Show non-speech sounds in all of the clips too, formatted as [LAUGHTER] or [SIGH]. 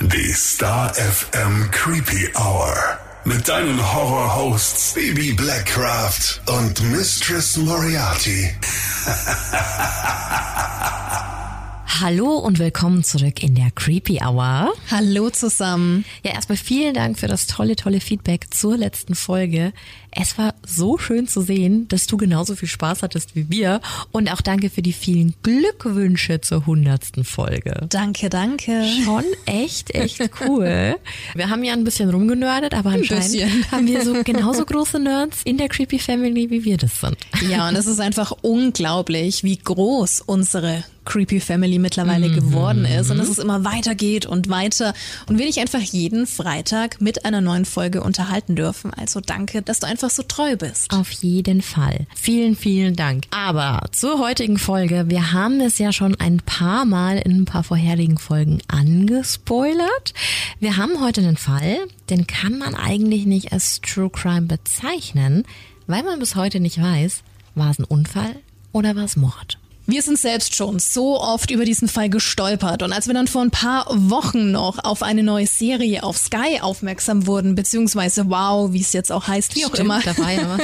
Die Star FM Creepy Hour. Mit deinen Horror-Hosts Baby Blackcraft und Mistress Moriarty. [LAUGHS] Hallo und willkommen zurück in der Creepy Hour. Hallo zusammen. Ja, erstmal vielen Dank für das tolle, tolle Feedback zur letzten Folge. Es war so schön zu sehen, dass du genauso viel Spaß hattest wie wir. Und auch danke für die vielen Glückwünsche zur hundertsten Folge. Danke, danke. Schon echt, echt cool. [LAUGHS] Wir haben ja ein bisschen rumgenördet, aber anscheinend [LAUGHS] haben wir so genauso große Nerds in der Creepy Family, wie wir das sind. Ja, und es ist einfach unglaublich, wie groß unsere Creepy Family mittlerweile geworden ist und dass es immer weitergeht und weiter und wir dich einfach jeden Freitag mit einer neuen Folge unterhalten dürfen. Also danke, dass du einfach so treu bist. Auf jeden Fall. Vielen, vielen Dank. Aber zur heutigen Folge, wir haben es ja schon ein paar Mal in ein paar vorherigen Folgen angespoilert. Wir haben heute einen Fall, den kann man eigentlich nicht als True Crime bezeichnen, weil man bis heute nicht weiß, war es ein Unfall oder war es Mord. Wir sind selbst schon so oft über diesen Fall gestolpert und als wir dann vor ein paar Wochen noch auf eine neue Serie auf Sky aufmerksam wurden, beziehungsweise wow, wie es jetzt auch heißt, wie auch immer, Da war ja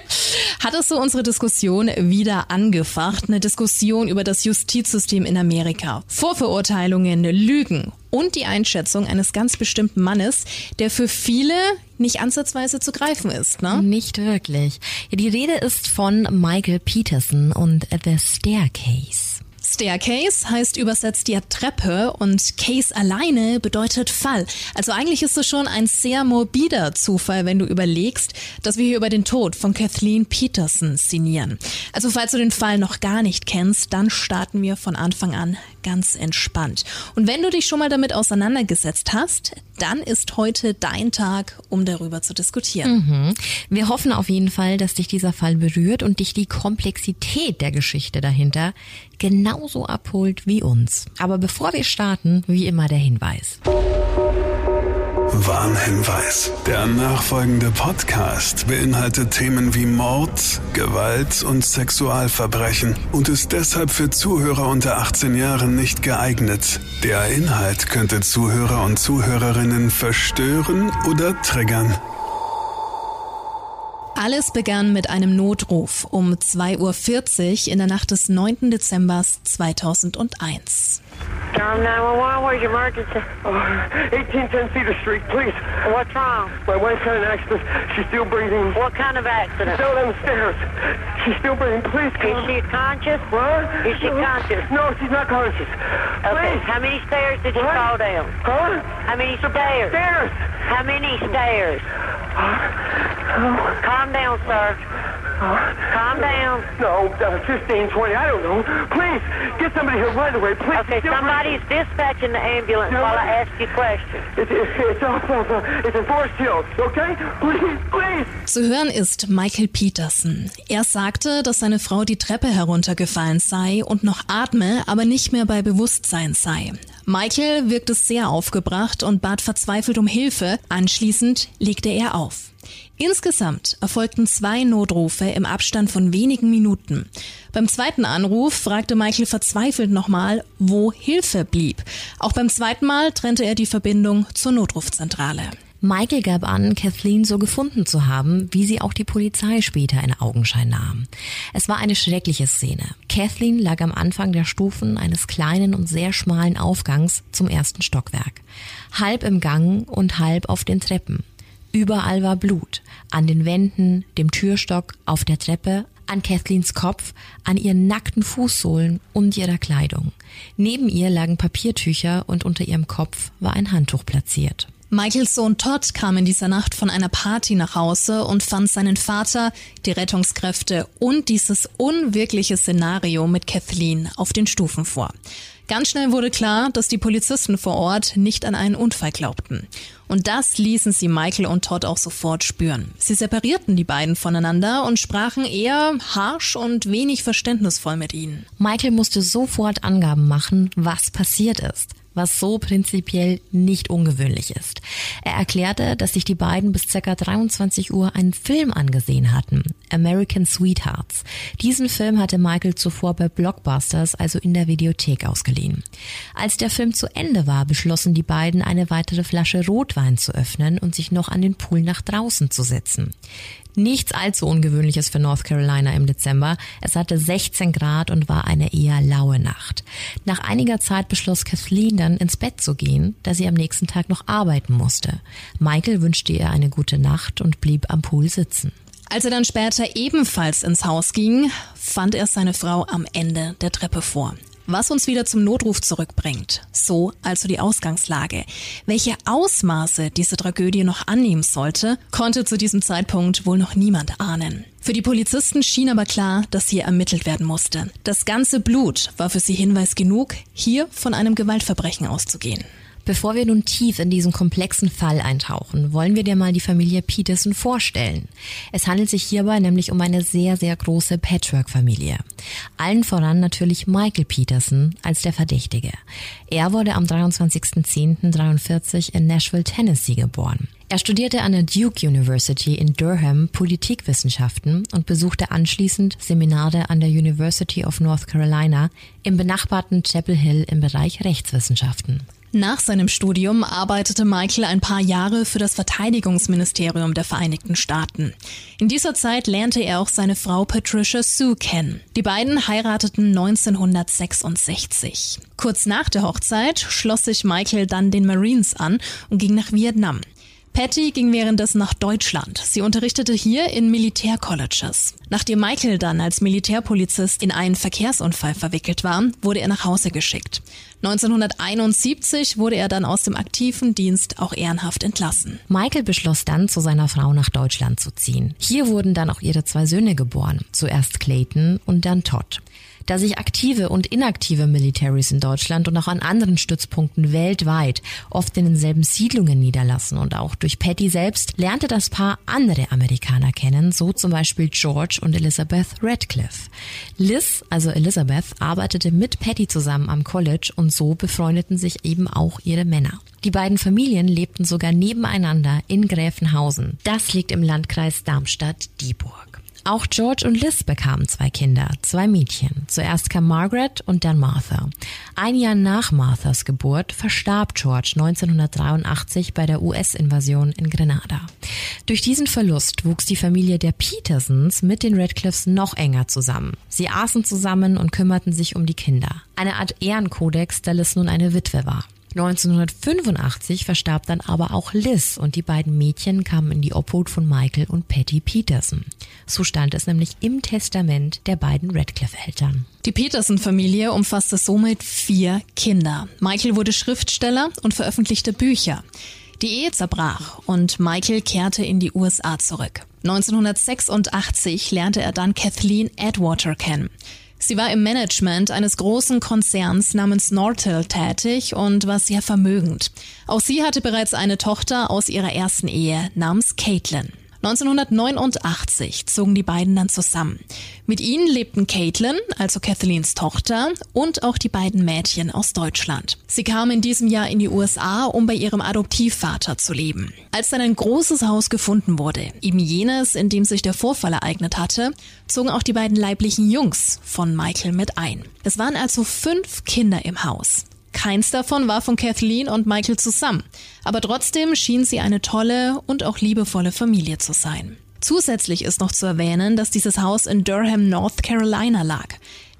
[LAUGHS] hat es so unsere Diskussion wieder angefacht. Eine Diskussion über das Justizsystem in Amerika. Vorverurteilungen, Lügen und die Einschätzung eines ganz bestimmten Mannes, der für viele nicht ansatzweise zu greifen ist. Ne? Nicht wirklich. Ja, die Rede ist von Michael Peterson und The Staircase. Staircase heißt übersetzt ja Treppe und Case alleine bedeutet Fall. Also eigentlich ist es schon ein sehr morbider Zufall, wenn du überlegst, dass wir hier über den Tod von Kathleen Peterson sinnieren. Also falls du den Fall noch gar nicht kennst, dann starten wir von Anfang an ganz entspannt. Und wenn du dich schon mal damit auseinandergesetzt hast, dann ist heute dein Tag, um darüber zu diskutieren. Mhm. Wir hoffen auf jeden Fall, dass dich dieser Fall berührt und dich die Komplexität der Geschichte dahinter genauso abholt wie uns. Aber bevor wir starten, wie immer der Hinweis. Warnhinweis. Der nachfolgende Podcast beinhaltet Themen wie Mord, Gewalt und Sexualverbrechen und ist deshalb für Zuhörer unter 18 Jahren nicht geeignet. Der Inhalt könnte Zuhörer und Zuhörerinnen verstören oder triggern. Alles begann mit einem Notruf um 2.40 Uhr in der Nacht des 9. Dezember 2001. Tom 911, where's your emergency? Uh, oh, 1810 Cedar Street, please. What's wrong? My wife's had an accident. She's still breathing. What kind of accident? Still down the stairs. She's still breathing. Please come. Is she conscious? What? Is she conscious? No, she's not conscious. Okay, Please. how many stairs did you What? fall down? Huh? How many stairs? Stairs. How many stairs? Oh. Calm down, sir. Calm down. No, uh, 15, 20, I don't know. Please, get somebody here right away. Please. Okay, somebody's dispatching the ambulance No. while I ask you questions. It's, it's, it's off of, uh, it's in Forest Hills, okay? Please, please. Zu hören ist Michael Peterson. Er sagte, dass seine Frau die Treppe heruntergefallen sei und noch atme, aber nicht mehr bei Bewusstsein sei. Michael wirkte sehr aufgebracht und bat verzweifelt um Hilfe. Anschließend legte er auf. Insgesamt erfolgten zwei Notrufe im Abstand von wenigen Minuten. Beim zweiten Anruf fragte Michael verzweifelt nochmal, wo Hilfe blieb. Auch beim zweiten Mal trennte er die Verbindung zur Notrufzentrale. Michael gab an, Kathleen so gefunden zu haben, wie sie auch die Polizei später in Augenschein nahm. Es war eine schreckliche Szene. Kathleen lag am Anfang der Stufen eines kleinen und sehr schmalen Aufgangs zum ersten Stockwerk. Halb im Gang und halb auf den Treppen. Überall war Blut. An den Wänden, dem Türstock, auf der Treppe, an Kathleens Kopf, an ihren nackten Fußsohlen und ihrer Kleidung. Neben ihr lagen Papiertücher und unter ihrem Kopf war ein Handtuch platziert. Michaels Sohn Todd kam in dieser Nacht von einer Party nach Hause und fand seinen Vater, die Rettungskräfte und dieses unwirkliche Szenario mit Kathleen auf den Stufen vor. Ganz schnell wurde klar, dass die Polizisten vor Ort nicht an einen Unfall glaubten. Und das ließen sie Michael und Todd auch sofort spüren. Sie separierten die beiden voneinander und sprachen eher harsch und wenig verständnisvoll mit ihnen. Michael musste sofort Angaben machen, was passiert ist. Was so prinzipiell nicht ungewöhnlich ist. Er erklärte, dass sich die beiden bis ca. 23 Uhr einen Film angesehen hatten, American Sweethearts. Diesen Film hatte Michael zuvor bei Blockbusters, also in der Videothek, ausgeliehen. Als der Film zu Ende war, beschlossen die beiden, eine weitere Flasche Rotwein zu öffnen und sich noch an den Pool nach draußen zu setzen. Nichts allzu ungewöhnliches für North Carolina im Dezember. Es hatte 16 Grad und war eine eher laue Nacht. Nach einiger Zeit beschloss Kathleen dann ins Bett zu gehen, da sie am nächsten Tag noch arbeiten musste. Michael wünschte ihr eine gute Nacht und blieb am Pool sitzen. Als er dann später ebenfalls ins Haus ging, fand er seine Frau am Ende der Treppe vor. Was uns wieder zum Notruf zurückbringt. So also die Ausgangslage. Welche Ausmaße diese Tragödie noch annehmen sollte, konnte zu diesem Zeitpunkt wohl noch niemand ahnen. Für die Polizisten schien aber klar, dass hier ermittelt werden musste. Das ganze Blut war für sie Hinweis genug, hier von einem Gewaltverbrechen auszugehen. Bevor wir nun tief in diesen komplexen Fall eintauchen, wollen wir dir mal die Familie Peterson vorstellen. Es handelt sich hierbei nämlich um eine sehr, sehr große Patchwork-Familie. Allen voran natürlich Michael Peterson als der Verdächtige. Er wurde am 23.10.43 in Nashville, Tennessee geboren. Er studierte an der Duke University in Durham Politikwissenschaften und besuchte anschließend Seminare an der University of North Carolina im benachbarten Chapel Hill im Bereich Rechtswissenschaften. Nach seinem Studium arbeitete Michael ein paar Jahre für das Verteidigungsministerium der Vereinigten Staaten. In dieser Zeit lernte er auch seine Frau Patricia Sue kennen. Die beiden heirateten 1966. Kurz nach der Hochzeit schloss sich Michael dann den Marines an und ging nach Vietnam. Patty ging währenddessen nach Deutschland. Sie unterrichtete hier in Militärcolleges. Nachdem Michael dann als Militärpolizist in einen Verkehrsunfall verwickelt war, wurde er nach Hause geschickt. 1971 wurde er dann aus dem aktiven Dienst auch ehrenhaft entlassen. Michael beschloss dann, zu seiner Frau nach Deutschland zu ziehen. Hier wurden dann auch ihre zwei Söhne geboren. Zuerst Clayton und dann Todd da sich aktive und inaktive Militaries in Deutschland und auch an anderen Stützpunkten weltweit oft in denselben Siedlungen niederlassen und auch durch Patty selbst lernte das Paar andere Amerikaner kennen, so zum Beispiel George und Elizabeth Radcliffe. Liz, also Elizabeth, arbeitete mit Patty zusammen am College und so befreundeten sich eben auch ihre Männer. Die beiden Familien lebten sogar nebeneinander in Gräfenhausen. Das liegt im Landkreis Darmstadt-Dieburg. Auch George und Liz bekamen zwei Kinder, zwei Mädchen. Zuerst kam Margaret und dann Martha. Ein Jahr nach Marthas Geburt verstarb George 1983 bei der US-Invasion in Grenada. Durch diesen Verlust wuchs die Familie der Petersons mit den Radcliffes noch enger zusammen. Sie aßen zusammen und kümmerten sich um die Kinder. Eine Art Ehrenkodex, da Liz nun eine Witwe war. 1985 verstarb dann aber auch Liz und die beiden Mädchen kamen in die Obhut von Michael und Patty Peterson. So stand es nämlich im Testament der beiden Radcliffe-Eltern. Die Peterson-Familie umfasste somit vier Kinder. Michael wurde Schriftsteller und veröffentlichte Bücher. Die Ehe zerbrach und Michael kehrte in die USA zurück. 1986 lernte er dann Kathleen Edwater kennen. Sie war im Management eines großen Konzerns namens Nortel tätig und war sehr vermögend. Auch sie hatte bereits eine Tochter aus ihrer ersten Ehe namens Caitlin. 1989 zogen die beiden dann zusammen. Mit ihnen lebten Caitlin, also Kathleens Tochter, und auch die beiden Mädchen aus Deutschland. Sie kamen in diesem Jahr in die USA, um bei ihrem Adoptivvater zu leben. Als dann ein großes Haus gefunden wurde, eben jenes, in dem sich der Vorfall ereignet hatte, zogen auch die beiden leiblichen Jungs von Michael mit ein. Es waren also fünf Kinder im Haus. Keins davon war von Kathleen und Michael zusammen, aber trotzdem schien sie eine tolle und auch liebevolle Familie zu sein. Zusätzlich ist noch zu erwähnen, dass dieses Haus in Durham, North Carolina lag,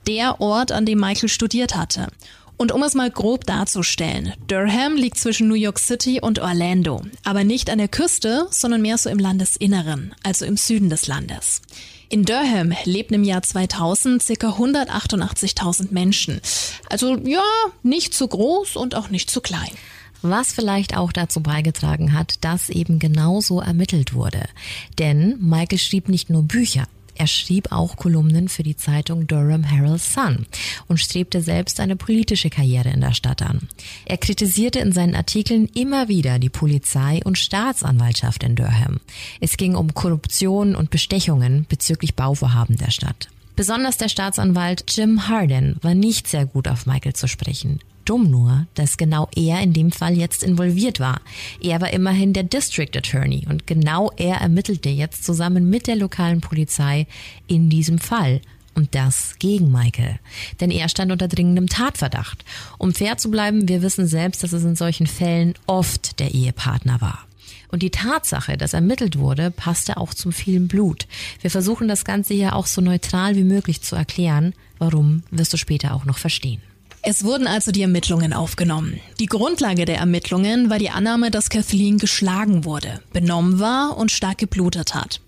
der Ort, an dem Michael studiert hatte. Und um es mal grob darzustellen, Durham liegt zwischen New York City und Orlando, aber nicht an der Küste, sondern mehr so im Landesinneren, also im Süden des Landes. In Durham lebten im Jahr 2000 ca. 188.000 Menschen. Also ja, nicht zu groß und auch nicht zu klein was vielleicht auch dazu beigetragen hat, dass eben genauso ermittelt wurde. Denn Michael schrieb nicht nur Bücher, er schrieb auch Kolumnen für die Zeitung Durham Herald Sun und strebte selbst eine politische Karriere in der Stadt an. Er kritisierte in seinen Artikeln immer wieder die Polizei und Staatsanwaltschaft in Durham. Es ging um Korruption und Bestechungen bezüglich Bauvorhaben der Stadt. Besonders der Staatsanwalt Jim Harden war nicht sehr gut auf Michael zu sprechen. Dumm nur, dass genau er in dem Fall jetzt involviert war. Er war immerhin der District Attorney und genau er ermittelte jetzt zusammen mit der lokalen Polizei in diesem Fall. Und das gegen Michael. Denn er stand unter dringendem Tatverdacht. Um fair zu bleiben, wir wissen selbst, dass es in solchen Fällen oft der Ehepartner war. Und die Tatsache, dass ermittelt wurde, passte auch zum vielen Blut. Wir versuchen das Ganze hier auch so neutral wie möglich zu erklären. Warum, wirst du später auch noch verstehen. Es wurden also die Ermittlungen aufgenommen. Die Grundlage der Ermittlungen war die Annahme, dass Kathleen geschlagen wurde, benommen war und stark geblutet hat.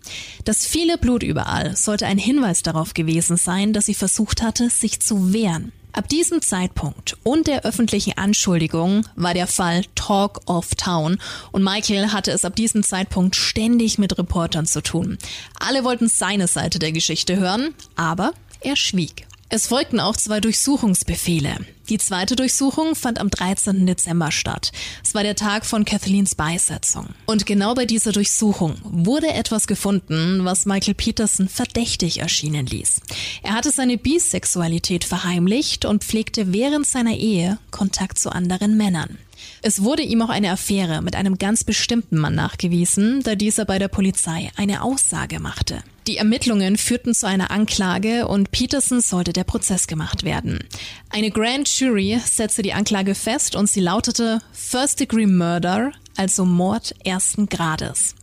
Das viele Blut überall sollte ein Hinweis darauf gewesen sein, dass sie versucht hatte, sich zu wehren. Ab diesem Zeitpunkt und der öffentlichen Anschuldigung war der Fall Talk of Town und Michael hatte es ab diesem Zeitpunkt ständig mit Reportern zu tun. Alle wollten seine Seite der Geschichte hören, aber er schwieg. Es folgten auch zwei Durchsuchungsbefehle. Die zweite Durchsuchung fand am 13. Dezember statt. Es war der Tag von Kathleens Beisetzung. Und genau bei dieser Durchsuchung wurde etwas gefunden, was Michael Peterson verdächtig erschienen ließ. Er hatte seine Bisexualität verheimlicht und pflegte während seiner Ehe Kontakt zu anderen Männern. Es wurde ihm auch eine Affäre mit einem ganz bestimmten Mann nachgewiesen, da dieser bei der Polizei eine Aussage machte. Die Ermittlungen führten zu einer Anklage und Peterson sollte der Prozess gemacht werden. Eine Grand Jury setzte die Anklage fest und sie lautete First Degree Murder, also Mord ersten Grades.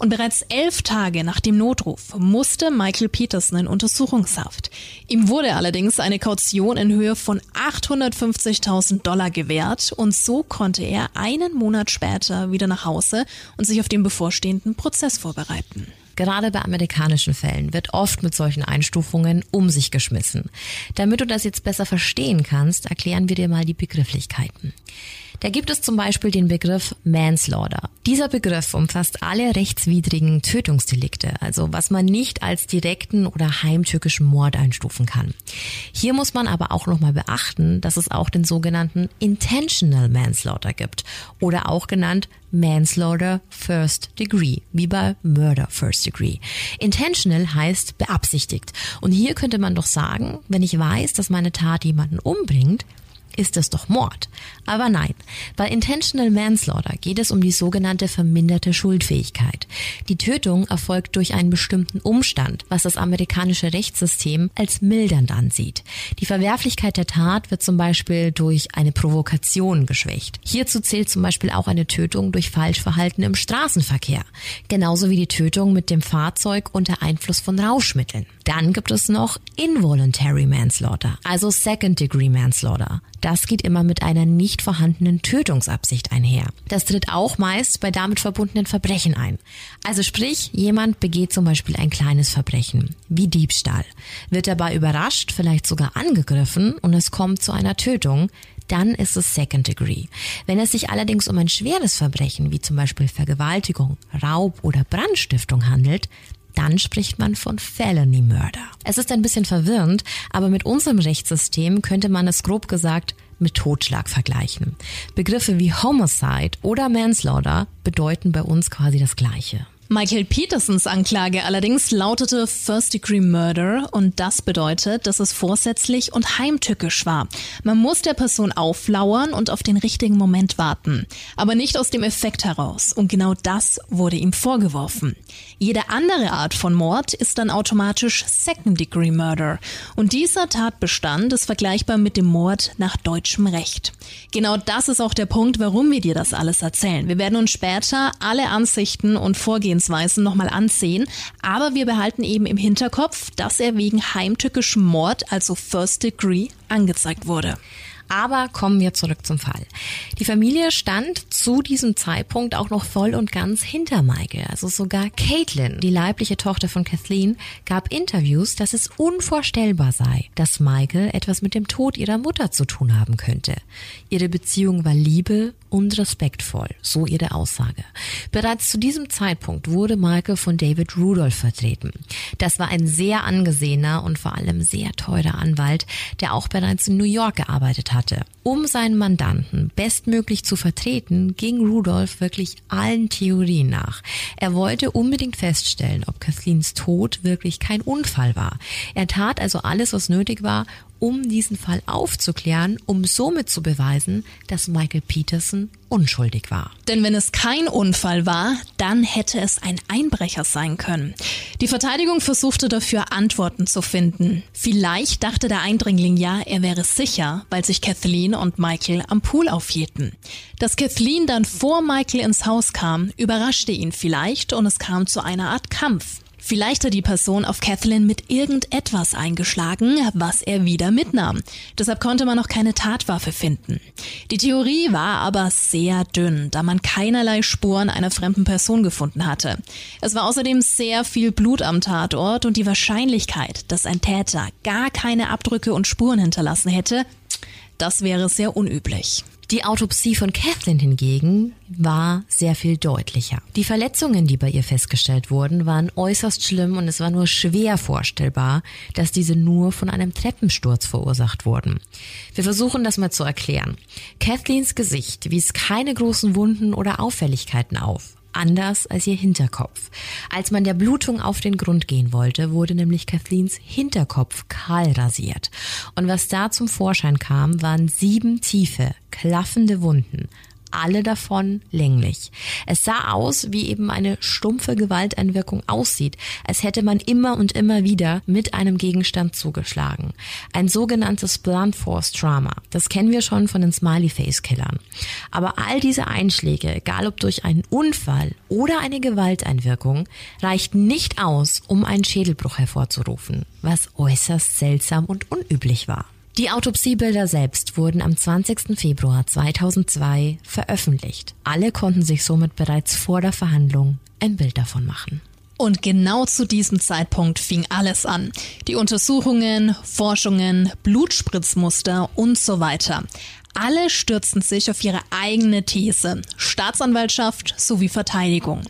Und bereits elf Tage nach dem Notruf musste Michael Peterson in Untersuchungshaft. Ihm wurde allerdings eine Kaution in Höhe von 850.000 Dollar gewährt und so konnte er einen Monat später wieder nach Hause und sich auf den bevorstehenden Prozess vorbereiten. Gerade bei amerikanischen Fällen wird oft mit solchen Einstufungen um sich geschmissen. Damit du das jetzt besser verstehen kannst, erklären wir dir mal die Begrifflichkeiten. Da gibt es zum Beispiel den Begriff Manslaughter. Dieser Begriff umfasst alle rechtswidrigen Tötungsdelikte, also was man nicht als direkten oder heimtückischen Mord einstufen kann. Hier muss man aber auch nochmal beachten, dass es auch den sogenannten Intentional Manslaughter gibt oder auch genannt Manslaughter First Degree, wie bei Murder First Degree. Intentional heißt beabsichtigt. Und hier könnte man doch sagen, wenn ich weiß, dass meine Tat jemanden umbringt, ist es doch Mord. Aber nein, bei Intentional Manslaughter geht es um die sogenannte verminderte Schuldfähigkeit. Die Tötung erfolgt durch einen bestimmten Umstand, was das amerikanische Rechtssystem als mildernd ansieht. Die Verwerflichkeit der Tat wird zum Beispiel durch eine Provokation geschwächt. Hierzu zählt zum Beispiel auch eine Tötung durch Falschverhalten im Straßenverkehr, genauso wie die Tötung mit dem Fahrzeug unter Einfluss von Rauschmitteln. Dann gibt es noch Involuntary Manslaughter, also Second Degree Manslaughter. Das geht immer mit einer nicht vorhandenen Tötungsabsicht einher. Das tritt auch meist bei damit verbundenen Verbrechen ein. Also sprich, jemand begeht zum Beispiel ein kleines Verbrechen, wie Diebstahl, wird dabei überrascht, vielleicht sogar angegriffen und es kommt zu einer Tötung, dann ist es Second Degree. Wenn es sich allerdings um ein schweres Verbrechen wie zum Beispiel Vergewaltigung, Raub oder Brandstiftung handelt, dann spricht man von Felony Murder. Es ist ein bisschen verwirrend, aber mit unserem Rechtssystem könnte man es grob gesagt mit Totschlag vergleichen. Begriffe wie Homicide oder Manslaughter bedeuten bei uns quasi das Gleiche. Michael Petersons Anklage allerdings lautete First Degree Murder und das bedeutet, dass es vorsätzlich und heimtückisch war. Man muss der Person auflauern und auf den richtigen Moment warten, aber nicht aus dem Effekt heraus und genau das wurde ihm vorgeworfen. Jede andere Art von Mord ist dann automatisch Second Degree Murder und dieser Tatbestand ist vergleichbar mit dem Mord nach deutschem Recht. Genau das ist auch der Punkt, warum wir dir das alles erzählen. Wir werden uns später alle Ansichten und Vorgehensweisen Vorgehensweisen nochmal ansehen. Aber wir behalten eben im Hinterkopf, dass er wegen heimtückischem Mord, also First Degree, angezeigt wurde. Aber kommen wir zurück zum Fall. Die Familie stand zu diesem Zeitpunkt auch noch voll und ganz hinter Michael. Also sogar Caitlin, die leibliche Tochter von Kathleen, gab Interviews, dass es unvorstellbar sei, dass Michael etwas mit dem Tod ihrer Mutter zu tun haben könnte. Ihre Beziehung war Liebe und respektvoll, so ihre Aussage. Bereits zu diesem Zeitpunkt wurde Michael von David Rudolph vertreten. Das war ein sehr angesehener und vor allem sehr teurer Anwalt, der auch bereits in New York gearbeitet hatte. Um seinen Mandanten bestmöglich zu vertreten, ging Rudolph wirklich allen Theorien nach. Er wollte unbedingt feststellen, ob Kathleens Tod wirklich kein Unfall war. Er tat also alles, was nötig war, um diesen Fall aufzuklären, um somit zu beweisen, dass Michael Peterson unschuldig war. Denn wenn es kein Unfall war, dann hätte es ein Einbrecher sein können. Die Verteidigung versuchte dafür Antworten zu finden. Vielleicht dachte der Eindringling ja, er wäre sicher, weil sich Kathleen und Michael am Pool aufhielten. Dass Kathleen dann vor Michael ins Haus kam, überraschte ihn vielleicht und es kam zu einer Art Kampf. Vielleicht hat die Person auf Kathleen mit irgendetwas eingeschlagen, was er wieder mitnahm. Deshalb konnte man noch keine Tatwaffe finden. Die Theorie war aber sehr dünn, da man keinerlei Spuren einer fremden Person gefunden hatte. Es war außerdem sehr viel Blut am Tatort und die Wahrscheinlichkeit, dass ein Täter gar keine Abdrücke und Spuren hinterlassen hätte, das wäre sehr unüblich. Die Autopsie von Kathleen hingegen war sehr viel deutlicher. Die Verletzungen, die bei ihr festgestellt wurden, waren äußerst schlimm und es war nur schwer vorstellbar, dass diese nur von einem Treppensturz verursacht wurden. Wir versuchen das mal zu erklären. Kathleens Gesicht wies keine großen Wunden oder Auffälligkeiten auf anders als ihr Hinterkopf. Als man der Blutung auf den Grund gehen wollte, wurde nämlich Kathleens Hinterkopf kahl rasiert. Und was da zum Vorschein kam, waren sieben tiefe, klaffende Wunden, alle davon länglich. Es sah aus, wie eben eine stumpfe Gewalteinwirkung aussieht, als hätte man immer und immer wieder mit einem Gegenstand zugeschlagen. Ein sogenanntes Blunt Force Trauma. Das kennen wir schon von den Smiley Face Killern. Aber all diese Einschläge, egal ob durch einen Unfall oder eine Gewalteinwirkung, reichten nicht aus, um einen Schädelbruch hervorzurufen, was äußerst seltsam und unüblich war. Die Autopsiebilder selbst wurden am 20. Februar 2002 veröffentlicht. Alle konnten sich somit bereits vor der Verhandlung ein Bild davon machen. Und genau zu diesem Zeitpunkt fing alles an. Die Untersuchungen, Forschungen, Blutspritzmuster und so weiter. Alle stürzten sich auf ihre eigene These, Staatsanwaltschaft sowie Verteidigung.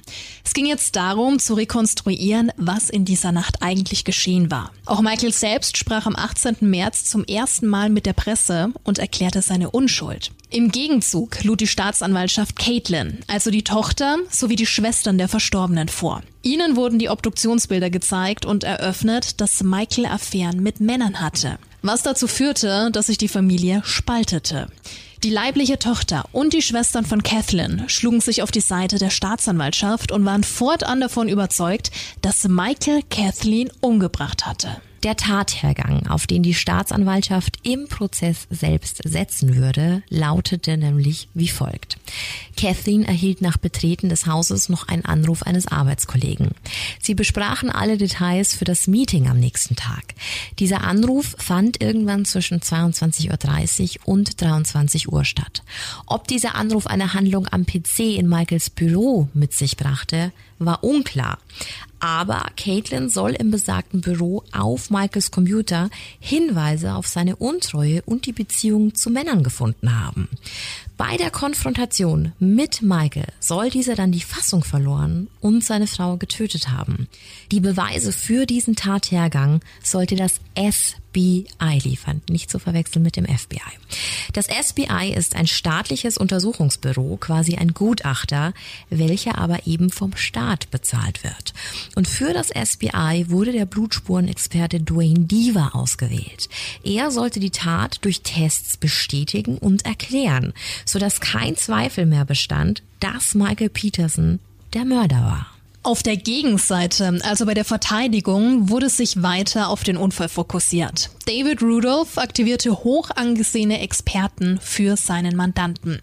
Es ging jetzt darum, zu rekonstruieren, was in dieser Nacht eigentlich geschehen war. Auch Michael selbst sprach am 18. März zum ersten Mal mit der Presse und erklärte seine Unschuld. Im Gegenzug lud die Staatsanwaltschaft Caitlin, also die Tochter sowie die Schwestern der Verstorbenen vor. Ihnen wurden die Obduktionsbilder gezeigt und eröffnet, dass Michael Affären mit Männern hatte was dazu führte, dass sich die Familie spaltete. Die leibliche Tochter und die Schwestern von Kathleen schlugen sich auf die Seite der Staatsanwaltschaft und waren fortan davon überzeugt, dass Michael Kathleen umgebracht hatte. Der Tathergang, auf den die Staatsanwaltschaft im Prozess selbst setzen würde, lautete nämlich wie folgt. Kathleen erhielt nach Betreten des Hauses noch einen Anruf eines Arbeitskollegen. Sie besprachen alle Details für das Meeting am nächsten Tag. Dieser Anruf fand irgendwann zwischen 22.30 Uhr und 23 Uhr statt. Ob dieser Anruf eine Handlung am PC in Michaels Büro mit sich brachte, war unklar. Aber Caitlin soll im besagten Büro auf Michaels Computer Hinweise auf seine Untreue und die Beziehung zu Männern gefunden haben. Bei der Konfrontation mit Michael soll dieser dann die Fassung verloren und seine Frau getötet haben. Die Beweise für diesen Tathergang sollte das SBI liefern, nicht zu verwechseln mit dem FBI. Das SBI ist ein staatliches Untersuchungsbüro, quasi ein Gutachter, welcher aber eben vom Staat bezahlt wird. Und für das SBI wurde der Blutspurenexperte Dwayne Diva ausgewählt. Er sollte die Tat durch Tests bestätigen und erklären sodass kein Zweifel mehr bestand, dass Michael Peterson der Mörder war. Auf der Gegenseite, also bei der Verteidigung, wurde sich weiter auf den Unfall fokussiert. David Rudolph aktivierte hoch angesehene Experten für seinen Mandanten.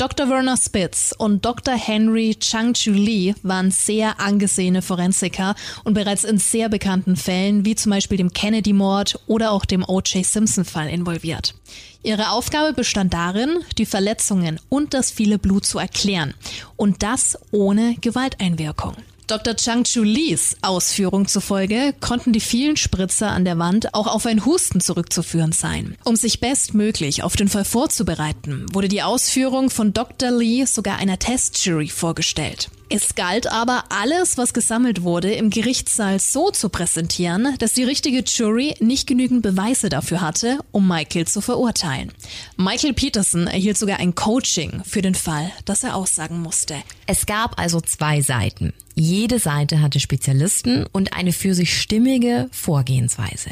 Dr. Werner Spitz und Dr. Henry Chang-Chu Lee waren sehr angesehene Forensiker und bereits in sehr bekannten Fällen wie zum Beispiel dem Kennedy-Mord oder auch dem O.J. Simpson-Fall involviert. Ihre Aufgabe bestand darin, die Verletzungen und das viele Blut zu erklären. Und das ohne Gewalteinwirkung. Dr. Chang Chu Lees Ausführung zufolge konnten die vielen Spritzer an der Wand auch auf ein Husten zurückzuführen sein. Um sich bestmöglich auf den Fall vorzubereiten, wurde die Ausführung von Dr. Lee sogar einer Testjury vorgestellt. Es galt aber, alles, was gesammelt wurde, im Gerichtssaal so zu präsentieren, dass die richtige Jury nicht genügend Beweise dafür hatte, um Michael zu verurteilen. Michael Peterson erhielt sogar ein Coaching für den Fall, dass er aussagen musste. Es gab also zwei Seiten. Jede Seite hatte Spezialisten und eine für sich stimmige Vorgehensweise.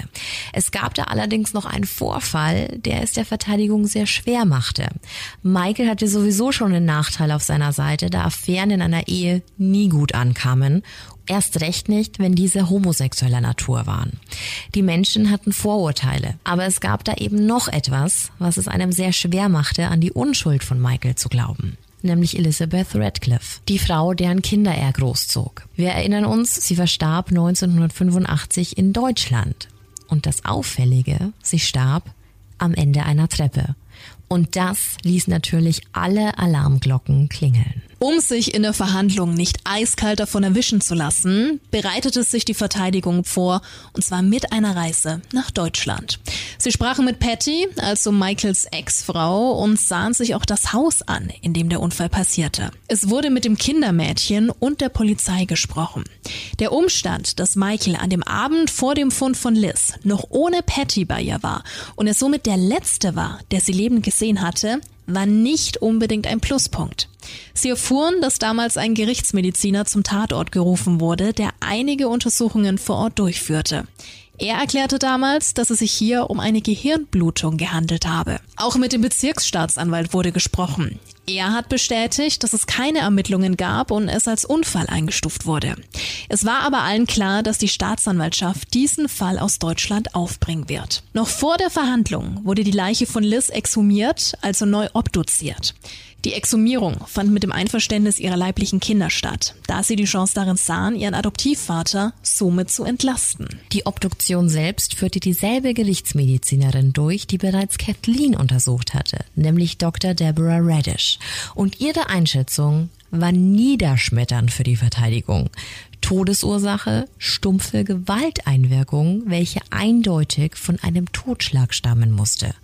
Es gab da allerdings noch einen Vorfall, der es der Verteidigung sehr schwer machte. Michael hatte sowieso schon einen Nachteil auf seiner Seite, da Affären in einer Ehe nie gut ankamen Erst recht nicht, wenn diese homosexueller Natur waren. Die Menschen hatten Vorurteile, aber es gab da eben noch etwas, was es einem sehr schwer machte, an die Unschuld von Michael zu glauben nämlich Elizabeth Radcliffe, die Frau, deren Kinder er großzog. Wir erinnern uns, sie verstarb 1985 in Deutschland. Und das Auffällige, sie starb am Ende einer Treppe. Und das ließ natürlich alle Alarmglocken klingeln. Um sich in der Verhandlung nicht eiskalt davon erwischen zu lassen, bereitete sich die Verteidigung vor, und zwar mit einer Reise nach Deutschland. Sie sprachen mit Patty, also Michaels Ex-Frau, und sahen sich auch das Haus an, in dem der Unfall passierte. Es wurde mit dem Kindermädchen und der Polizei gesprochen. Der Umstand, dass Michael an dem Abend vor dem Fund von Liz noch ohne Patty bei ihr war und er somit der Letzte war, der sie lebend gesehen hatte, war nicht unbedingt ein Pluspunkt. Sie erfuhren, dass damals ein Gerichtsmediziner zum Tatort gerufen wurde, der einige Untersuchungen vor Ort durchführte. Er erklärte damals, dass es sich hier um eine Gehirnblutung gehandelt habe. Auch mit dem Bezirksstaatsanwalt wurde gesprochen. Er hat bestätigt, dass es keine Ermittlungen gab und es als Unfall eingestuft wurde. Es war aber allen klar, dass die Staatsanwaltschaft diesen Fall aus Deutschland aufbringen wird. Noch vor der Verhandlung wurde die Leiche von Liz exhumiert, also neu obduziert. Die Exhumierung fand mit dem Einverständnis ihrer leiblichen Kinder statt, da sie die Chance darin sahen, ihren Adoptivvater somit zu entlasten. Die Obduktion selbst führte dieselbe Gerichtsmedizinerin durch, die bereits Kathleen untersucht hatte, nämlich Dr. Deborah Radish. Und ihre Einschätzung war niederschmetternd für die Verteidigung. Todesursache stumpfe Gewalteinwirkung, welche eindeutig von einem Totschlag stammen musste.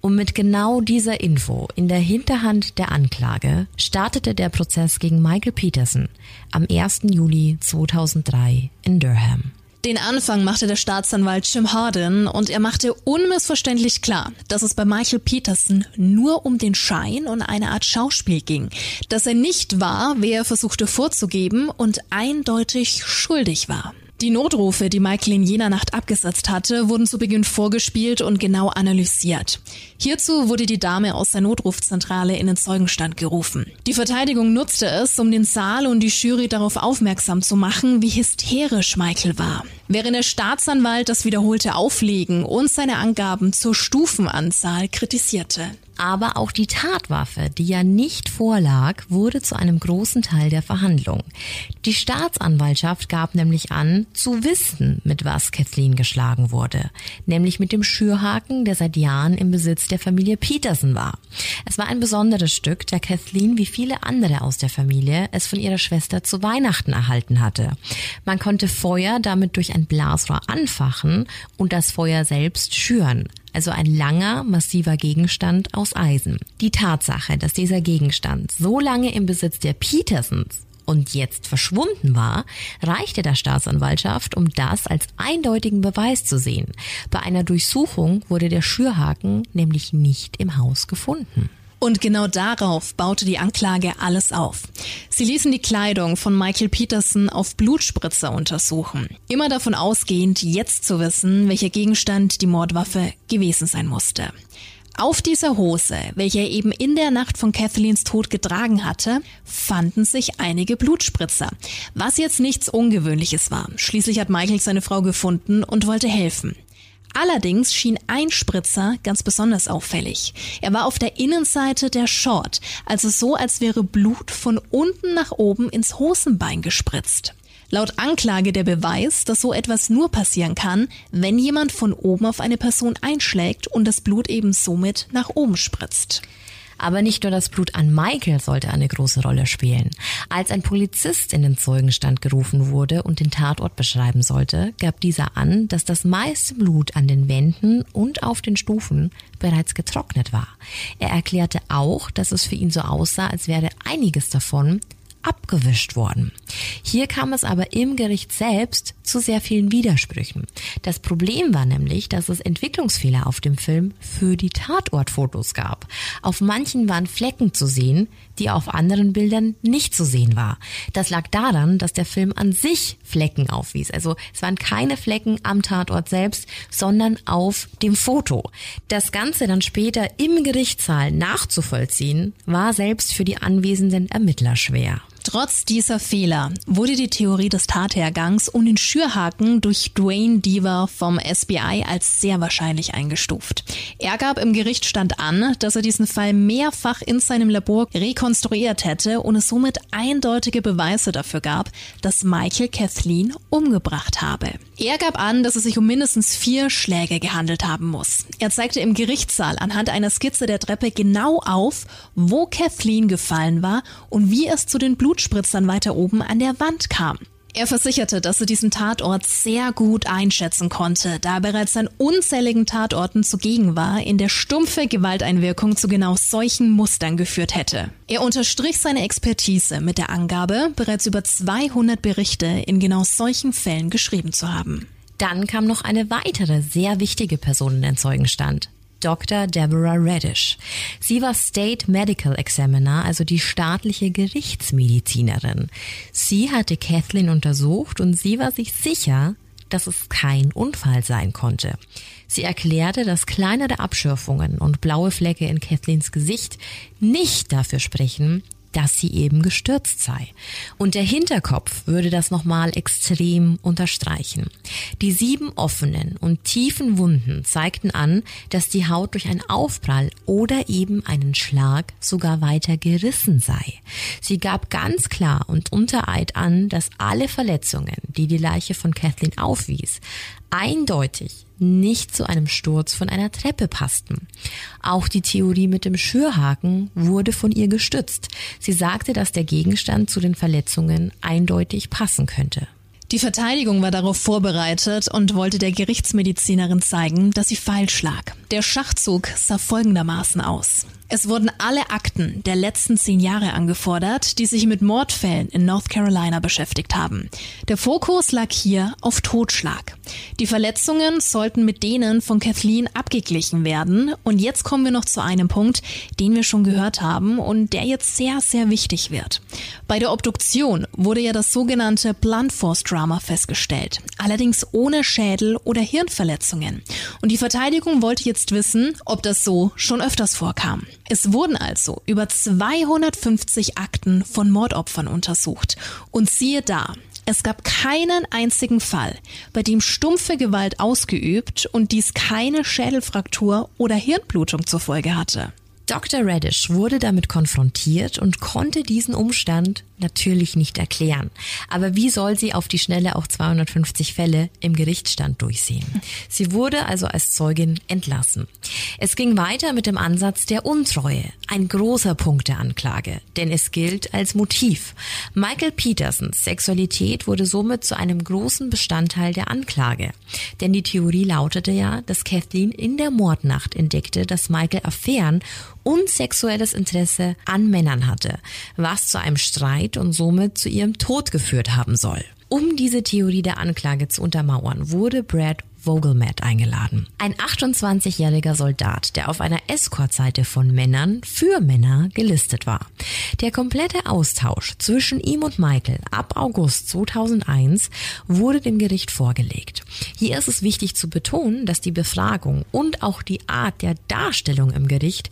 Und mit genau dieser Info in der Hinterhand der Anklage startete der Prozess gegen Michael Peterson am 1. Juli 2003 in Durham. Den Anfang machte der Staatsanwalt Jim Harden und er machte unmissverständlich klar, dass es bei Michael Peterson nur um den Schein und eine Art Schauspiel ging, dass er nicht war, wer er versuchte vorzugeben und eindeutig schuldig war. Die Notrufe, die Michael in jener Nacht abgesetzt hatte, wurden zu Beginn vorgespielt und genau analysiert. Hierzu wurde die Dame aus der Notrufzentrale in den Zeugenstand gerufen. Die Verteidigung nutzte es, um den Saal und die Jury darauf aufmerksam zu machen, wie hysterisch Michael war. Während der Staatsanwalt das wiederholte Auflegen und seine Angaben zur Stufenanzahl kritisierte. Aber auch die Tatwaffe, die ja nicht vorlag, wurde zu einem großen Teil der Verhandlung. Die Staatsanwaltschaft gab nämlich an, zu wissen, mit was Kathleen geschlagen wurde. Nämlich mit dem Schürhaken, der seit Jahren im Besitz der Familie Peterson war. Es war ein besonderes Stück, da Kathleen wie viele andere aus der Familie es von ihrer Schwester zu Weihnachten erhalten hatte. Man konnte Feuer damit durch ein Blasrohr anfachen und das Feuer selbst schüren also ein langer, massiver Gegenstand aus Eisen. Die Tatsache, dass dieser Gegenstand so lange im Besitz der Petersons und jetzt verschwunden war, reichte der Staatsanwaltschaft, um das als eindeutigen Beweis zu sehen. Bei einer Durchsuchung wurde der Schürhaken nämlich nicht im Haus gefunden. Und genau darauf baute die Anklage alles auf. Sie ließen die Kleidung von Michael Peterson auf Blutspritzer untersuchen. Immer davon ausgehend, jetzt zu wissen, welcher Gegenstand die Mordwaffe gewesen sein musste. Auf dieser Hose, welche er eben in der Nacht von Kathleens Tod getragen hatte, fanden sich einige Blutspritzer, was jetzt nichts Ungewöhnliches war. Schließlich hat Michael seine Frau gefunden und wollte helfen. Allerdings schien ein Spritzer ganz besonders auffällig. Er war auf der Innenseite der Short, also so, als wäre Blut von unten nach oben ins Hosenbein gespritzt. Laut Anklage der Beweis, dass so etwas nur passieren kann, wenn jemand von oben auf eine Person einschlägt und das Blut eben somit nach oben spritzt. Aber nicht nur das Blut an Michael sollte eine große Rolle spielen. Als ein Polizist in den Zeugenstand gerufen wurde und den Tatort beschreiben sollte, gab dieser an, dass das meiste Blut an den Wänden und auf den Stufen bereits getrocknet war. Er erklärte auch, dass es für ihn so aussah, als wäre einiges davon abgewischt worden. Hier kam es aber im Gericht selbst zu sehr vielen Widersprüchen. Das Problem war nämlich, dass es Entwicklungsfehler auf dem Film für die Tatortfotos gab. Auf manchen waren Flecken zu sehen, die auf anderen Bildern nicht zu sehen war. Das lag daran, dass der Film an sich Flecken aufwies. Also es waren keine Flecken am Tatort selbst, sondern auf dem Foto. Das Ganze dann später im Gerichtssaal nachzuvollziehen, war selbst für die anwesenden Ermittler schwer. Trotz dieser Fehler wurde die Theorie des Tathergangs und den Schürhaken durch Dwayne Deaver vom SBI als sehr wahrscheinlich eingestuft. Er gab im Gerichtsstand an, dass er diesen Fall mehrfach in seinem Labor rekonstruiert hätte und es somit eindeutige Beweise dafür gab, dass Michael Kathleen umgebracht habe. Er gab an, dass es sich um mindestens vier Schläge gehandelt haben muss. Er zeigte im Gerichtssaal anhand einer Skizze der Treppe genau auf, wo Kathleen gefallen war und wie es zu den Blutspritzern weiter oben an der Wand kam. Er versicherte, dass er diesen Tatort sehr gut einschätzen konnte, da er bereits an unzähligen Tatorten zugegen war, in der stumpfe Gewalteinwirkung zu genau solchen Mustern geführt hätte. Er unterstrich seine Expertise mit der Angabe, bereits über 200 Berichte in genau solchen Fällen geschrieben zu haben. Dann kam noch eine weitere sehr wichtige Person in den Zeugenstand. Dr. Deborah Radish. Sie war State Medical Examiner, also die staatliche Gerichtsmedizinerin. Sie hatte Kathleen untersucht und sie war sich sicher, dass es kein Unfall sein konnte. Sie erklärte, dass kleinere Abschürfungen und blaue Flecke in Kathleens Gesicht nicht dafür sprechen, dass sie eben gestürzt sei. Und der Hinterkopf würde das nochmal extrem unterstreichen. Die sieben offenen und tiefen Wunden zeigten an, dass die Haut durch einen Aufprall oder eben einen Schlag sogar weiter gerissen sei. Sie gab ganz klar und unter Eid an, dass alle Verletzungen, die die Leiche von Kathleen aufwies, eindeutig nicht zu einem Sturz von einer Treppe passten. Auch die Theorie mit dem Schürhaken wurde von ihr gestützt. Sie sagte, dass der Gegenstand zu den Verletzungen eindeutig passen könnte. Die Verteidigung war darauf vorbereitet und wollte der Gerichtsmedizinerin zeigen, dass sie falsch lag. Der Schachzug sah folgendermaßen aus. Es wurden alle Akten der letzten zehn Jahre angefordert, die sich mit Mordfällen in North Carolina beschäftigt haben. Der Fokus lag hier auf Totschlag. Die Verletzungen sollten mit denen von Kathleen abgeglichen werden. Und jetzt kommen wir noch zu einem Punkt, den wir schon gehört haben und der jetzt sehr, sehr wichtig wird. Bei der Obduktion wurde ja das sogenannte Blunt Force Trauma festgestellt. Allerdings ohne Schädel oder Hirnverletzungen. Und die Verteidigung wollte jetzt wissen, ob das so schon öfters vorkam. Es wurden also über 250 Akten von Mordopfern untersucht. Und siehe da, es gab keinen einzigen Fall, bei dem stumpfe Gewalt ausgeübt und dies keine Schädelfraktur oder Hirnblutung zur Folge hatte. Dr. Radish wurde damit konfrontiert und konnte diesen Umstand natürlich nicht erklären. Aber wie soll sie auf die Schnelle auch 250 Fälle im Gerichtsstand durchsehen? Sie wurde also als Zeugin entlassen. Es ging weiter mit dem Ansatz der Untreue, ein großer Punkt der Anklage, denn es gilt als Motiv. Michael Petersons Sexualität wurde somit zu einem großen Bestandteil der Anklage. Denn die Theorie lautete ja, dass Kathleen in der Mordnacht entdeckte, dass Michael Affären und sexuelles Interesse an Männern hatte, was zu einem Streit und somit zu ihrem Tod geführt haben soll. Um diese Theorie der Anklage zu untermauern, wurde Brad Vogelmatt eingeladen. Ein 28-jähriger Soldat, der auf einer Escort-Seite von Männern für Männer gelistet war. Der komplette Austausch zwischen ihm und Michael ab August 2001 wurde dem Gericht vorgelegt. Hier ist es wichtig zu betonen, dass die Befragung und auch die Art der Darstellung im Gericht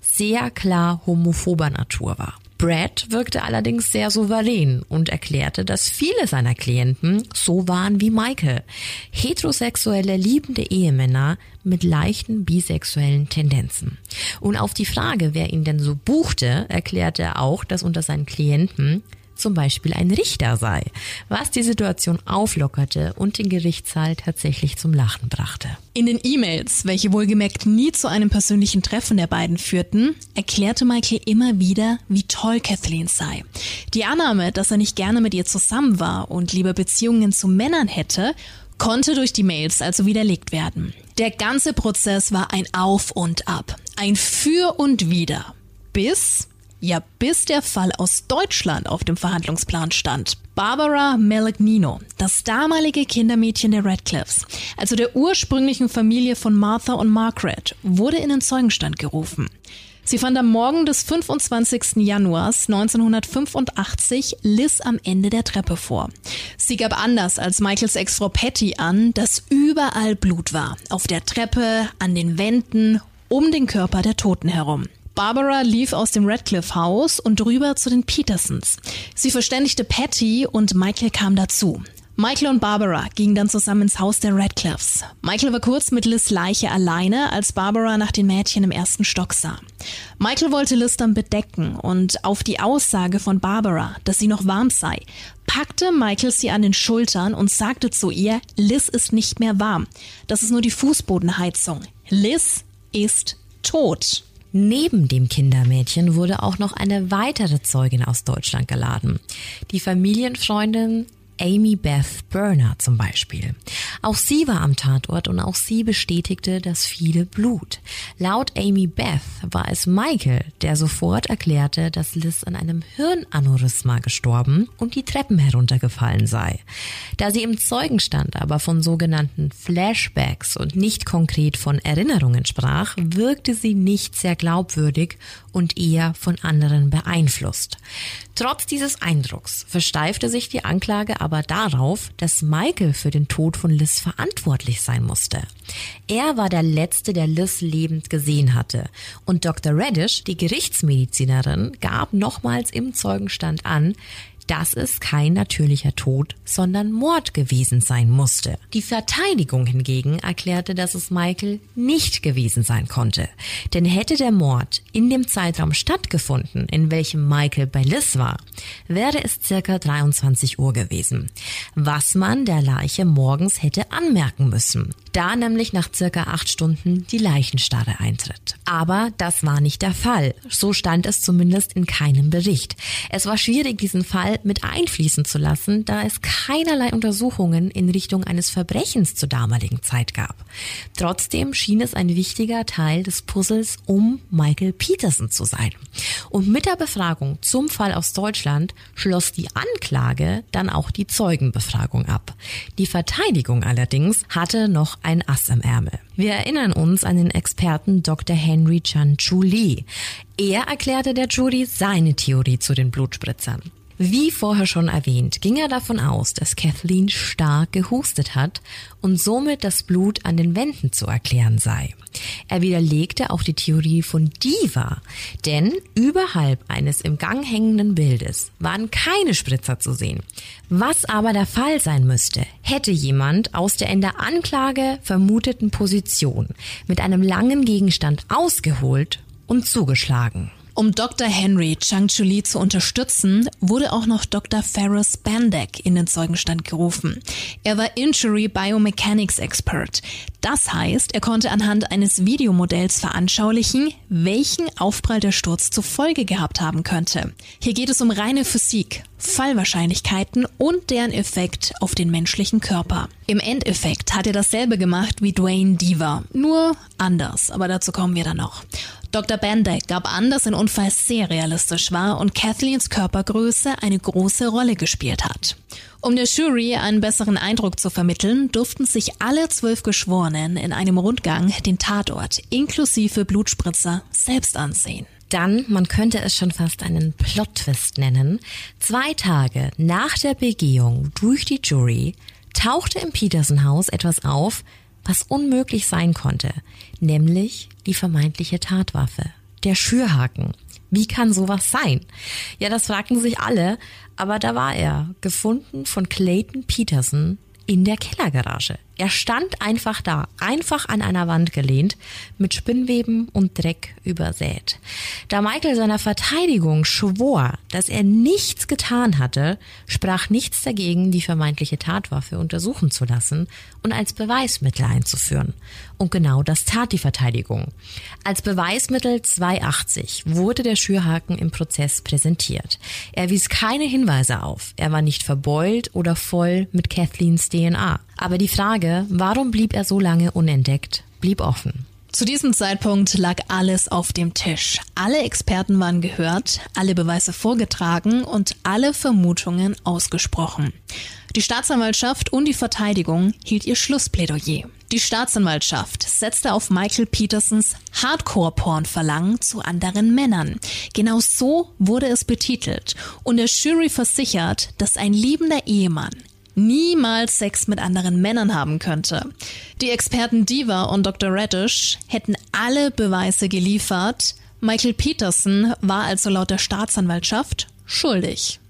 sehr klar homophober Natur war. Brad wirkte allerdings sehr souverän und erklärte, dass viele seiner Klienten so waren wie Michael. Heterosexuelle, liebende Ehemänner mit leichten bisexuellen Tendenzen. Und auf die Frage, wer ihn denn so buchte, erklärte er auch, dass unter seinen Klienten zum Beispiel ein Richter sei, was die Situation auflockerte und den Gerichtssaal tatsächlich zum Lachen brachte. In den E-Mails, welche wohlgemerkt nie zu einem persönlichen Treffen der beiden führten, erklärte Michael immer wieder, wie toll Kathleen sei. Die Annahme, dass er nicht gerne mit ihr zusammen war und lieber Beziehungen zu Männern hätte, konnte durch die Mails also widerlegt werden. Der ganze Prozess war ein Auf und Ab, ein Für und Wider. Bis Ja, bis der Fall aus Deutschland auf dem Verhandlungsplan stand. Barbara Melegnino, das damalige Kindermädchen der Radcliffes, also der ursprünglichen Familie von Martha und Margaret, wurde in den Zeugenstand gerufen. Sie fand am Morgen des 25. Januars 1985 Liz am Ende der Treppe vor. Sie gab anders als Michaels Ex-Frau Patty an, dass überall Blut war. Auf der Treppe, an den Wänden, um den Körper der Toten herum. Barbara lief aus dem Radcliffe-Haus und rüber zu den Petersons. Sie verständigte Patty und Michael kam dazu. Michael und Barbara gingen dann zusammen ins Haus der Radcliffes. Michael war kurz mit Liz Leiche alleine, als Barbara nach den Mädchen im ersten Stock sah. Michael wollte Liz dann bedecken und auf die Aussage von Barbara, dass sie noch warm sei, packte Michael sie an den Schultern und sagte zu ihr, Liz ist nicht mehr warm. Das ist nur die Fußbodenheizung. Liz ist tot. Neben dem Kindermädchen wurde auch noch eine weitere Zeugin aus Deutschland geladen. Die Familienfreundin Amy Beth Burner zum Beispiel. Auch sie war am Tatort und auch sie bestätigte das viele Blut. Laut Amy Beth war es Michael, der sofort erklärte, dass Liz an einem Hirnaneurysma gestorben und die Treppen heruntergefallen sei. Da sie im Zeugenstand aber von sogenannten Flashbacks und nicht konkret von Erinnerungen sprach, wirkte sie nicht sehr glaubwürdig und eher von anderen beeinflusst. Trotz dieses Eindrucks versteifte sich die Anklage aber darauf, dass Michael für den Tod von Liz verantwortlich sein musste. Er war der Letzte, der Liz lebend gesehen hatte. Und Dr. Reddish, die Gerichtsmedizinerin, gab nochmals im Zeugenstand an, dass es kein natürlicher Tod, sondern Mord gewesen sein musste. Die Verteidigung hingegen erklärte, dass es Michael nicht gewesen sein konnte. Denn hätte der Mord in dem Zeitraum stattgefunden, in welchem Michael bei Liz war, wäre es circa 23 Uhr gewesen. Was man der Leiche morgens hätte anmerken müssen. Da nämlich nach circa acht Stunden die Leichenstarre eintritt. Aber das war nicht der Fall. So stand es zumindest in keinem Bericht. Es war schwierig, diesen Fall mit einfließen zu lassen, da es keinerlei Untersuchungen in Richtung eines Verbrechens zur damaligen Zeit gab. Trotzdem schien es ein wichtiger Teil des Puzzles um Michael Peterson zu sein. Und mit der Befragung zum Fall aus Deutschland schloss die Anklage dann auch die Zeugenbefragung ab. Die Verteidigung allerdings hatte noch ein Ass im Ärmel. Wir erinnern uns an den Experten Dr. Henry Chan Chu Lee. Er erklärte der Jury seine Theorie zu den Blutspritzern. Wie vorher schon erwähnt, ging er davon aus, dass Kathleen stark gehustet hat und somit das Blut an den Wänden zu erklären sei. Er widerlegte auch die Theorie von Diva, denn überhalb eines im Gang hängenden Bildes waren keine Spritzer zu sehen. Was aber der Fall sein müsste, hätte jemand aus der in der Anklage vermuteten Position mit einem langen Gegenstand ausgeholt und zugeschlagen. Um Dr. Henry Chang-Chuli zu unterstützen, wurde auch noch Dr. Ferris Bandek in den Zeugenstand gerufen. Er war Injury Biomechanics Expert. Das heißt, er konnte anhand eines Videomodells veranschaulichen, welchen Aufprall der Sturz zur Folge gehabt haben könnte. Hier geht es um reine Physik, Fallwahrscheinlichkeiten und deren Effekt auf den menschlichen Körper. Im Endeffekt hat er dasselbe gemacht wie Dwayne Deaver, nur anders, aber dazu kommen wir dann noch. Dr. Bandyke gab an, dass ein Unfall sehr realistisch war und Kathleens Körpergröße eine große Rolle gespielt hat. Um der Jury einen besseren Eindruck zu vermitteln, durften sich alle zwölf Geschworenen in einem Rundgang den Tatort inklusive Blutspritzer selbst ansehen. Dann, man könnte es schon fast einen Plot-Twist nennen, zwei Tage nach der Begehung durch die Jury tauchte im Peterson-Haus etwas auf, was unmöglich sein konnte, nämlich die vermeintliche Tatwaffe, der Schürhaken. Wie kann sowas sein? Ja, das fragten sich alle, aber da war er, gefunden von Clayton Peterson in der Kellergarage. Er stand einfach da, einfach an einer Wand gelehnt, mit Spinnweben und Dreck übersät. Da Michael seiner Verteidigung schwor, dass er nichts getan hatte, sprach nichts dagegen, die vermeintliche Tatwaffe untersuchen zu lassen und als Beweismittel einzuführen. Und genau das tat die Verteidigung. Als Beweismittel 280 wurde der Schürhaken im Prozess präsentiert. Er wies keine Hinweise auf. Er war nicht verbeult oder voll mit Kathleens DNA. Aber die Frage, warum blieb er so lange unentdeckt, blieb offen. Zu diesem Zeitpunkt lag alles auf dem Tisch. Alle Experten waren gehört, alle Beweise vorgetragen und alle Vermutungen ausgesprochen. Die Staatsanwaltschaft und die Verteidigung hielt ihr Schlussplädoyer. Die Staatsanwaltschaft setzte auf Michael Petersons Hardcore-Porn-Verlangen zu anderen Männern. Genau so wurde es betitelt und der Jury versichert, dass ein liebender Ehemann niemals Sex mit anderen Männern haben könnte. Die Experten Diva und Dr. Radish hätten alle Beweise geliefert. Michael Peterson war also laut der Staatsanwaltschaft schuldig.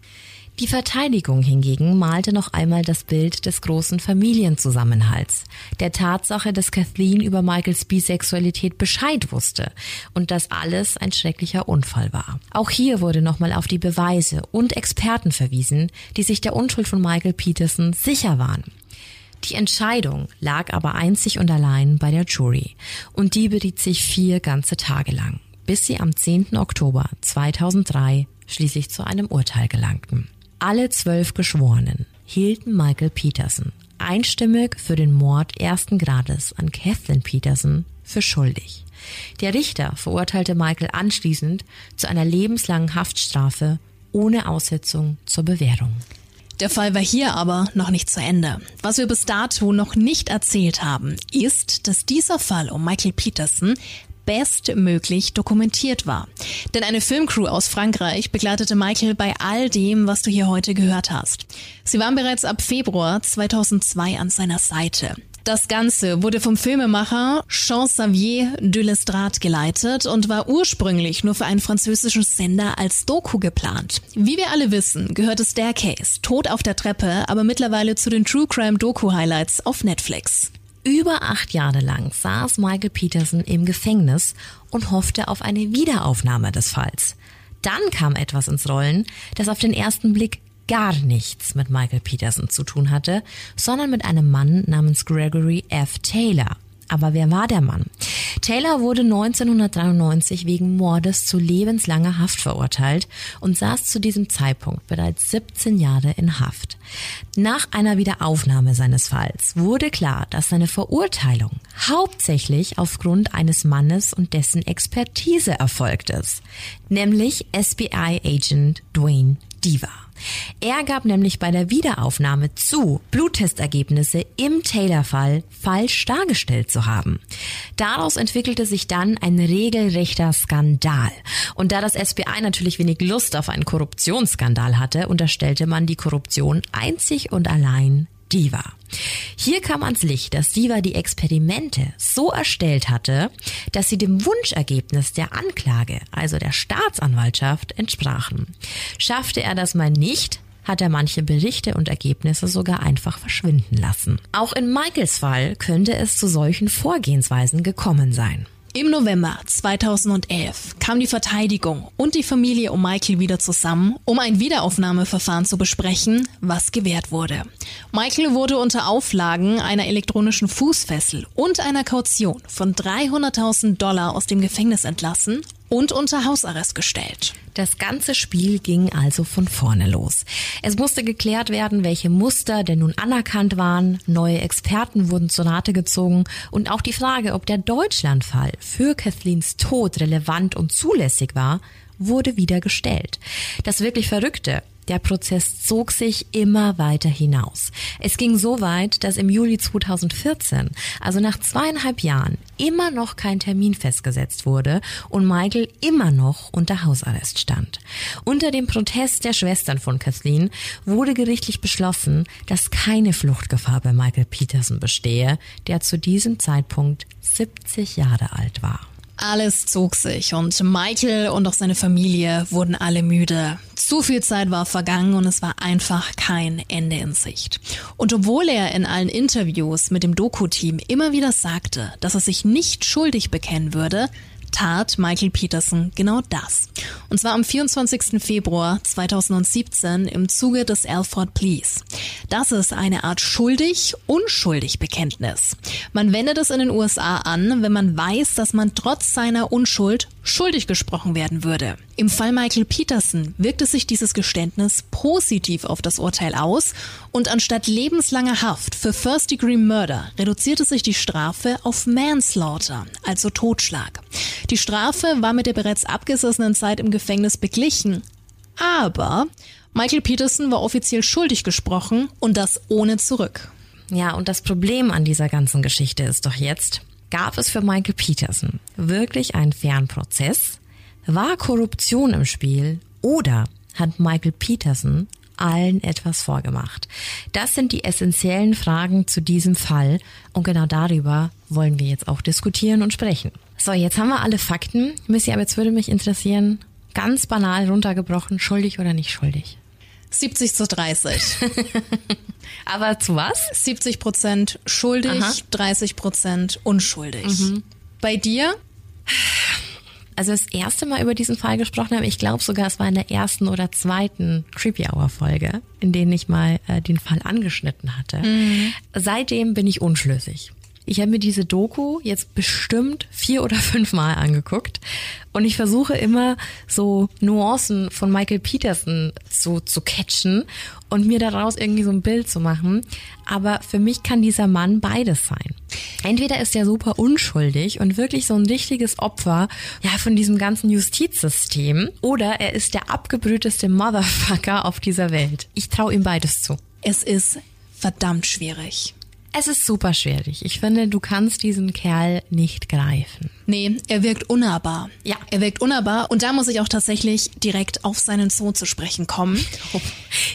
Die Verteidigung hingegen malte noch einmal das Bild des großen Familienzusammenhalts, der Tatsache, dass Kathleen über Michaels Bisexualität Bescheid wusste und dass alles ein schrecklicher Unfall war. Auch hier wurde nochmal auf die Beweise und Experten verwiesen, die sich der Unschuld von Michael Peterson sicher waren. Die Entscheidung lag aber einzig und allein bei der Jury und die beriet sich vier ganze Tage lang, bis sie am 10. Oktober 2003 schließlich zu einem Urteil gelangten. Alle zwölf Geschworenen hielten Michael Peterson einstimmig für den Mord ersten Grades an Kathleen Peterson für schuldig. Der Richter verurteilte Michael anschließend zu einer lebenslangen Haftstrafe ohne Aussetzung zur Bewährung. Der Fall war hier aber noch nicht zu Ende. Was wir bis dato noch nicht erzählt haben, ist, dass dieser Fall um Michael Peterson bestmöglich dokumentiert war. Denn eine Filmcrew aus Frankreich begleitete Michael bei all dem, was du hier heute gehört hast. Sie waren bereits ab Februar 2002 an seiner Seite. Das Ganze wurde vom Filmemacher Jean-Xavier de Lestrade geleitet und war ursprünglich nur für einen französischen Sender als Doku geplant. Wie wir alle wissen, gehörte Staircase, Tod auf der Treppe, aber mittlerweile zu den True Crime Doku Highlights auf Netflix. Über acht Jahre lang saß Michael Peterson im Gefängnis und hoffte auf eine Wiederaufnahme des Falls. Dann kam etwas ins Rollen, das auf den ersten Blick gar nichts mit Michael Peterson zu tun hatte, sondern mit einem Mann namens Gregory F. Taylor. Aber wer war der Mann? Taylor wurde 1993 wegen Mordes zu lebenslanger Haft verurteilt und saß zu diesem Zeitpunkt bereits 17 Jahre in Haft. Nach einer Wiederaufnahme seines Falls wurde klar, dass seine Verurteilung hauptsächlich aufgrund eines Mannes und dessen Expertise erfolgt ist, nämlich SBI-Agent Dwayne Diva. Er gab nämlich bei der Wiederaufnahme zu, Bluttestergebnisse im Taylor-Fall falsch dargestellt zu haben. Daraus entwickelte sich dann ein regelrechter Skandal. Und da das SBI natürlich wenig Lust auf einen Korruptionsskandal hatte, unterstellte man die Korruption einzig und allein Diva. Hier kam ans Licht, dass Diva die Experimente so erstellt hatte, dass sie dem Wunschergebnis der Anklage, also der Staatsanwaltschaft, entsprachen. Schaffte er das mal nicht, hat er manche Berichte und Ergebnisse sogar einfach verschwinden lassen. Auch in Michaels Fall könnte es zu solchen Vorgehensweisen gekommen sein. Im November 2011 kam die Verteidigung und die Familie um Michael wieder zusammen, um ein Wiederaufnahmeverfahren zu besprechen, was gewährt wurde. Michael wurde unter Auflagen einer elektronischen Fußfessel und einer Kaution von 300.000 Dollar aus dem Gefängnis entlassen und unter Hausarrest gestellt. Das ganze Spiel ging also von vorne los. Es musste geklärt werden, welche Muster denn nun anerkannt waren, neue Experten wurden zur Rate gezogen und auch die Frage, ob der Deutschlandfall für Kathleens Tod relevant und zulässig war, wurde wieder gestellt. Das wirklich Verrückte, der Prozess zog sich immer weiter hinaus. Es ging so weit, dass im Juli 2014, also nach zweieinhalb Jahren, immer noch kein Termin festgesetzt wurde und Michael immer noch unter Hausarrest stand. Unter dem Protest der Schwestern von Kathleen wurde gerichtlich beschlossen, dass keine Fluchtgefahr bei Michael Peterson bestehe, der zu diesem Zeitpunkt 70 Jahre alt war. Alles zog sich und Michael und auch seine Familie wurden alle müde. Zu viel Zeit war vergangen und es war einfach kein Ende in Sicht. Und obwohl er in allen Interviews mit dem Doku-Team immer wieder sagte, dass er sich nicht schuldig bekennen würde, tat Michael Peterson genau das. Und zwar am 24. Februar 2017 im Zuge des Alford Pleas. Das ist eine Art schuldig-unschuldig Bekenntnis. Man wendet es in den USA an, wenn man weiß, dass man trotz seiner Unschuld schuldig gesprochen werden würde. Im Fall Michael Peterson wirkte sich dieses Geständnis positiv auf das Urteil aus und anstatt lebenslanger Haft für First-Degree Murder reduzierte sich die Strafe auf Manslaughter, also Totschlag. Die Strafe war mit der bereits abgesessenen Zeit im Gefängnis beglichen, aber Michael Peterson war offiziell schuldig gesprochen und das ohne zurück. Ja, und das Problem an dieser ganzen Geschichte ist doch jetzt, gab es für Michael Peterson wirklich einen fairen Prozess? War Korruption im Spiel? Oder hat Michael Peterson allen etwas vorgemacht? Das sind die essentiellen Fragen zu diesem Fall und genau darüber wollen wir jetzt auch diskutieren und sprechen. So, jetzt haben wir alle Fakten. Missy, aber jetzt würde mich interessieren, ganz banal runtergebrochen, schuldig oder nicht schuldig? 70 zu 30. [LAUGHS] Aber zu was? 70 Prozent schuldig, Aha. 30 Prozent unschuldig. Bei dir? Also das erste Mal über diesen Fall gesprochen habe, ich glaube sogar, es war in der ersten oder zweiten Creepy Hour Folge, in denen ich mal äh, den Fall angeschnitten hatte. Seitdem bin ich unschlüssig. Ich habe mir diese Doku jetzt bestimmt vier oder fünf Mal angeguckt und ich versuche immer so Nuancen von Michael Peterson so zu catchen und mir daraus irgendwie so ein Bild zu machen. Aber für mich kann dieser Mann beides sein. Entweder ist er super unschuldig und wirklich so ein richtiges Opfer ja von diesem ganzen Justizsystem oder er ist der abgebrühteste Motherfucker auf dieser Welt. Ich traue ihm beides zu. Es ist verdammt schwierig. Es ist super schwierig. Ich finde, du kannst diesen Kerl nicht greifen. Nee, er wirkt unnahbar. Ja. Er wirkt unnahbar und da muss ich auch tatsächlich direkt auf seinen Sohn zu sprechen kommen. [LAUGHS]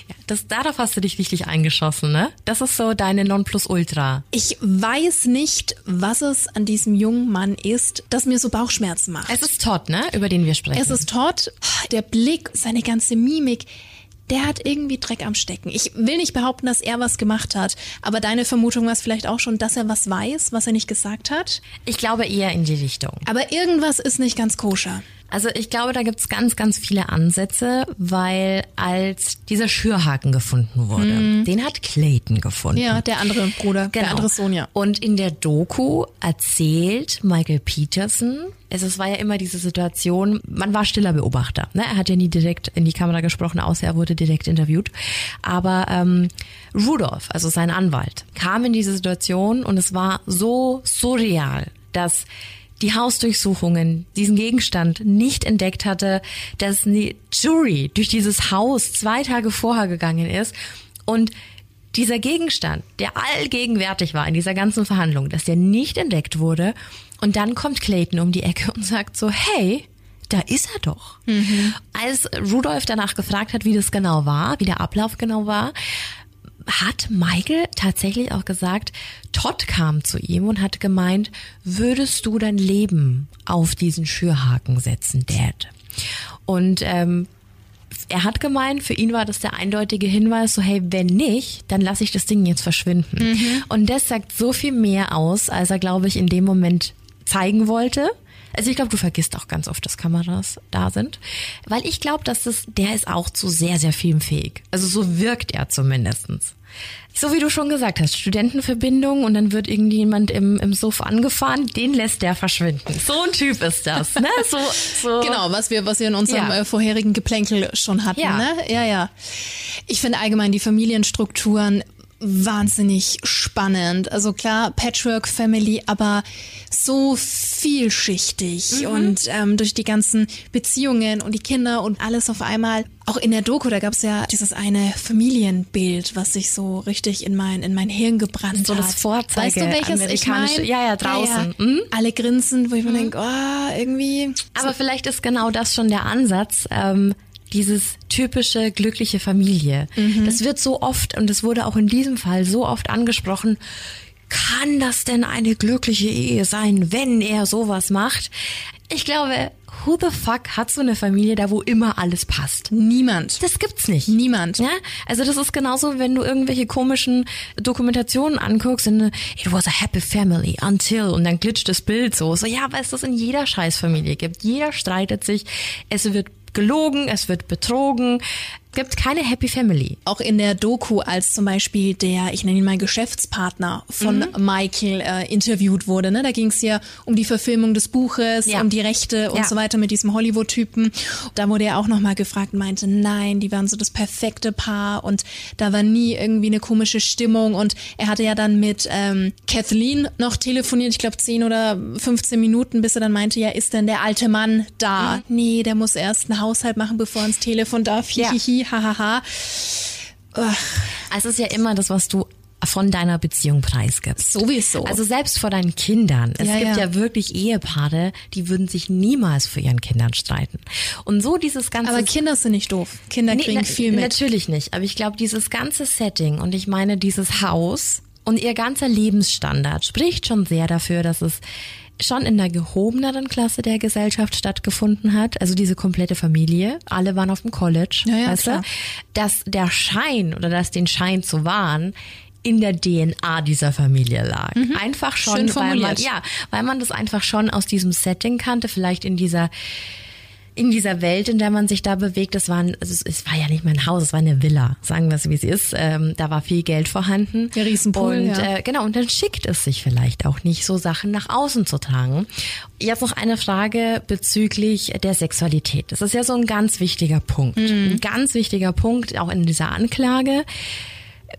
Ja, das, darauf hast du dich richtig eingeschossen, ne? Das ist so deine Nonplusultra. Ich weiß nicht, was es an diesem jungen Mann ist, das mir so Bauchschmerzen macht. Es ist Todd, ne? Über den wir sprechen. Es ist Todd, der Blick, seine ganze Mimik, der hat irgendwie Dreck am Stecken. Ich will nicht behaupten, dass er was gemacht hat, aber deine Vermutung war es vielleicht auch schon, dass er was weiß, was er nicht gesagt hat. ich glaube eher in die Richtung. Aber irgendwas ist nicht ganz koscher. Also ich glaube, da gibt's ganz, ganz viele Ansätze, weil als dieser Schürhaken gefunden wurde, den hat Clayton gefunden. Ja, der andere Bruder, der andere Sohn, ja. Und in der Doku erzählt Michael Peterson, es, es war ja immer diese Situation, man war stiller Beobachter. Ne? Er hat ja nie direkt in die Kamera gesprochen, außer er wurde direkt interviewt. Aber ähm, Rudolph, also sein Anwalt, kam in diese Situation und es war so surreal, dass die Hausdurchsuchungen diesen Gegenstand nicht entdeckt hatte, dass die Jury durch dieses Haus zwei Tage vorher gegangen ist und dieser Gegenstand, der allgegenwärtig war in dieser ganzen Verhandlung, dass der nicht entdeckt wurde und dann kommt Clayton um die Ecke und sagt so, hey, da ist er doch. Als Rudolph danach gefragt hat, wie das genau war, wie der Ablauf genau war, hat Michael tatsächlich auch gesagt, Todd kam zu ihm und hat gemeint, würdest du dein Leben auf diesen Schürhaken setzen, Dad? Und ähm, er hat gemeint, für ihn war das der eindeutige Hinweis, so hey, wenn nicht, dann lasse ich das Ding jetzt verschwinden. Und das sagt so viel mehr aus, als er, glaube ich, in dem Moment zeigen wollte. Also ich glaube, du vergisst auch ganz oft, dass Kameras da sind. Weil ich glaube, dass das, der ist auch zu sehr, sehr filmfähig. Also so wirkt er zumindestens. So wie du schon gesagt hast, Studentenverbindung und dann wird irgendjemand im, im Suff angefahren, den lässt der verschwinden. So ein Typ ist das, ne? [LAUGHS] So, so. Genau, was wir, was wir in unserem Ja. äh, vorherigen Geplänkel schon hatten, Ja. ne? Ja, ja. Ich finde allgemein die Familienstrukturen wahnsinnig spannend. Also klar, Patchwork Family, aber so vielschichtig Mhm. und ähm, durch die ganzen Beziehungen und die Kinder und alles auf einmal. Auch in der Doku, da gab's ja dieses eine Familienbild, was sich so richtig in mein in mein Hirn gebrannt So hat. das Vorzeige- weißt du, welches ich meine? ja, ja, draußen. Mhm. Alle grinsen, wo ich mir denke, oh, irgendwie. Aber vielleicht ist genau das schon der Ansatz, ähm, dieses typische glückliche Familie. Das wird so oft, und es wurde auch in diesem Fall so oft angesprochen, kann das denn eine glückliche Ehe sein, wenn er sowas macht? Ich glaube, who the fuck hat so eine Familie da, wo immer alles passt? Niemand. Das gibt's nicht. Niemand. Ja, also das ist genauso, wenn du irgendwelche komischen Dokumentationen anguckst und it was a happy family until und dann glitscht das Bild so. So ja, weil es das in jeder Scheißfamilie gibt. Jeder streitet sich. Es wird gelogen, es wird betrogen. Gibt keine Happy Family. Auch in der Doku, als zum Beispiel der, ich nenne ihn mal Geschäftspartner von Mhm. Michael äh, interviewt wurde, ne? da ging es ja um die Verfilmung des Buches, Ja. um die Rechte und Ja. so weiter mit diesem Hollywood-Typen. Da wurde er auch nochmal gefragt und meinte, nein, die waren so das perfekte Paar und da war nie irgendwie eine komische Stimmung und er hatte ja dann mit ähm, Kathleen noch telefoniert, ich glaube 10 oder 15 Minuten, bis er dann meinte, ja, ist denn der alte Mann da? Nee, der muss erst einen Haushalt machen, bevor er ins Telefon darf. Ja. Hahaha. Also es ist ja immer das, was du von deiner Beziehung preisgibst. Sowieso. Also selbst vor deinen Kindern. Es Ja, gibt ja. ja. wirklich Ehepaare, die würden sich niemals vor ihren Kindern streiten. Und so dieses ganze Aber Kinder sind nicht doof. Kinder Nee, kriegen na- viel mit. Natürlich nicht. Aber ich glaube, dieses ganze Setting und ich meine dieses Haus und ihr ganzer Lebensstandard spricht schon sehr dafür, dass es schon in der gehobeneren Klasse der Gesellschaft stattgefunden hat. Also diese komplette Familie. Alle waren auf dem College. Ja, ja, weißt klar. du? Dass der Schein oder dass den Schein zu wahren in der DNA dieser Familie lag. Einfach schon, Mhm. Schön weil man, ja, weil man das einfach schon aus diesem Setting kannte, vielleicht in dieser in dieser Welt, in der man sich da bewegt, das war, ein, also es, es war ja nicht mein Haus, es war eine Villa, sagen wir es wie es ist. Ähm, da war viel Geld vorhanden. Der Riesenpool, Und ja. äh, genau, und dann schickt es sich vielleicht auch nicht, so Sachen nach außen zu tragen. Jetzt noch eine Frage bezüglich der Sexualität. Das ist ja so ein ganz wichtiger Punkt. Mhm. Ein ganz wichtiger Punkt, auch in dieser Anklage.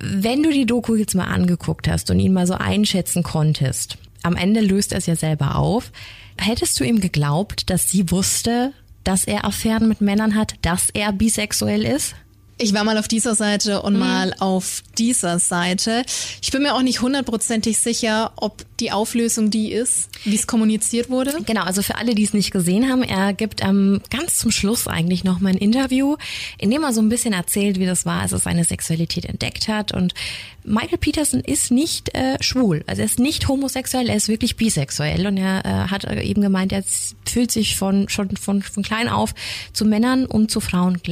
Wenn du die Doku jetzt mal angeguckt hast und ihn mal so einschätzen konntest, am Ende löst er es ja selber auf, hättest du ihm geglaubt, dass sie wusste, dass er Affären mit Männern hat, dass er bisexuell ist? Ich war mal auf dieser Seite Mhm. und mal auf dieser Seite. Ich bin mir auch nicht hundertprozentig sicher, ob die Auflösung die ist, wie es kommuniziert wurde. Genau, also für alle, die es nicht gesehen haben, er gibt ähm, ganz zum Schluss eigentlich noch mal ein Interview, in dem er so ein bisschen erzählt, wie das war, als er seine Sexualität entdeckt hat. Und Michael Peterson ist nicht äh, schwul, also er ist nicht homosexuell, er ist wirklich bisexuell. Und er äh, hat äh, eben gemeint, er fühlt sich von schon von, von klein auf zu Männern und zu Frauen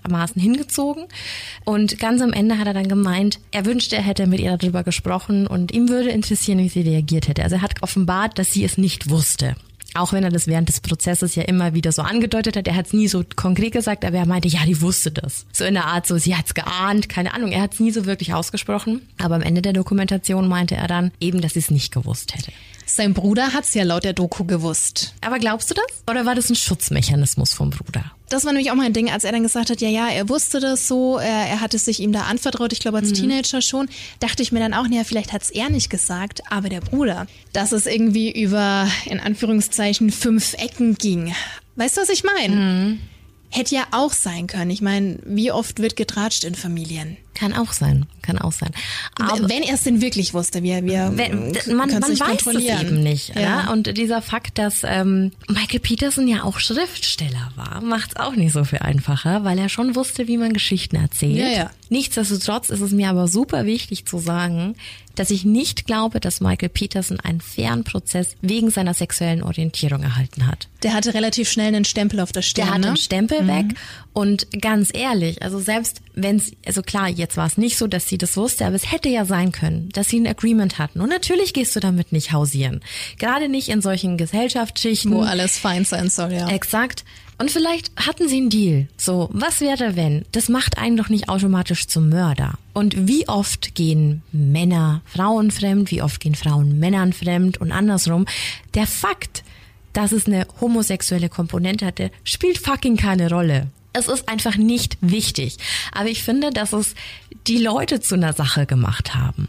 gleichermaßen hingezogen. Und ganz am Ende hat er dann gemeint, er wünschte, er hätte mit ihr darüber gesprochen und ihm würde interessieren, wie sie reagiert hätte. Also er hat offenbart, dass sie es nicht wusste. Auch wenn er das während des Prozesses ja immer wieder so angedeutet hat, er hat es nie so konkret gesagt, aber er meinte, ja, die wusste das. So in der Art, so sie hat's geahnt, keine Ahnung, er hat es nie so wirklich ausgesprochen. Aber am Ende der Dokumentation meinte er dann eben, dass sie es nicht gewusst hätte. Sein Bruder hat's ja laut der Doku gewusst. Aber glaubst du das? Oder war das ein Schutzmechanismus vom Bruder? Das war nämlich auch mein Ding, als er dann gesagt hat, ja, ja, er wusste das so, er, er hatte sich ihm da anvertraut, ich glaube als Teenager schon, dachte ich mir dann auch, naja, vielleicht hat's er nicht gesagt, aber der Bruder, dass es irgendwie über, in Anführungszeichen, fünf Ecken ging. Weißt du, was ich meine? Hätte ja auch sein können. Ich meine, wie oft wird getratscht in Familien? Kann auch sein, kann auch sein. Aber wenn er es denn wirklich wusste, wir, wir Wenn, man, man weiß es eben nicht. Ja. Ja? Und dieser Fakt, dass ähm, Michael Peterson ja auch Schriftsteller war, macht es auch nicht so viel einfacher, weil er schon wusste, wie man Geschichten erzählt. Ja, ja. Nichtsdestotrotz ist es mir aber super wichtig zu sagen, dass ich nicht glaube, dass Michael Peterson einen fairen Prozess wegen seiner sexuellen Orientierung erhalten hat. Der hatte relativ schnell einen Stempel auf der Stirn. Der hat ne? den Stempel weg und ganz ehrlich, also selbst wenn es, also klar, jetzt war es nicht so, dass sie das wusste, aber es hätte ja sein können, dass sie ein Agreement hatten. Und natürlich gehst du damit nicht hausieren. Gerade nicht in solchen Gesellschaftsschichten. Wo alles fein sein soll, ja. Exakt. Und vielleicht hatten sie einen Deal. So, was wäre wenn? Das macht einen doch nicht automatisch zum Mörder. Und wie oft gehen Männer Frauen fremd? Wie oft gehen Frauen Männern fremd? Und andersrum. Der Fakt, dass es eine homosexuelle Komponente hatte, spielt fucking keine Rolle. Es ist einfach nicht wichtig. Aber ich finde, dass es die Leute zu einer Sache gemacht haben.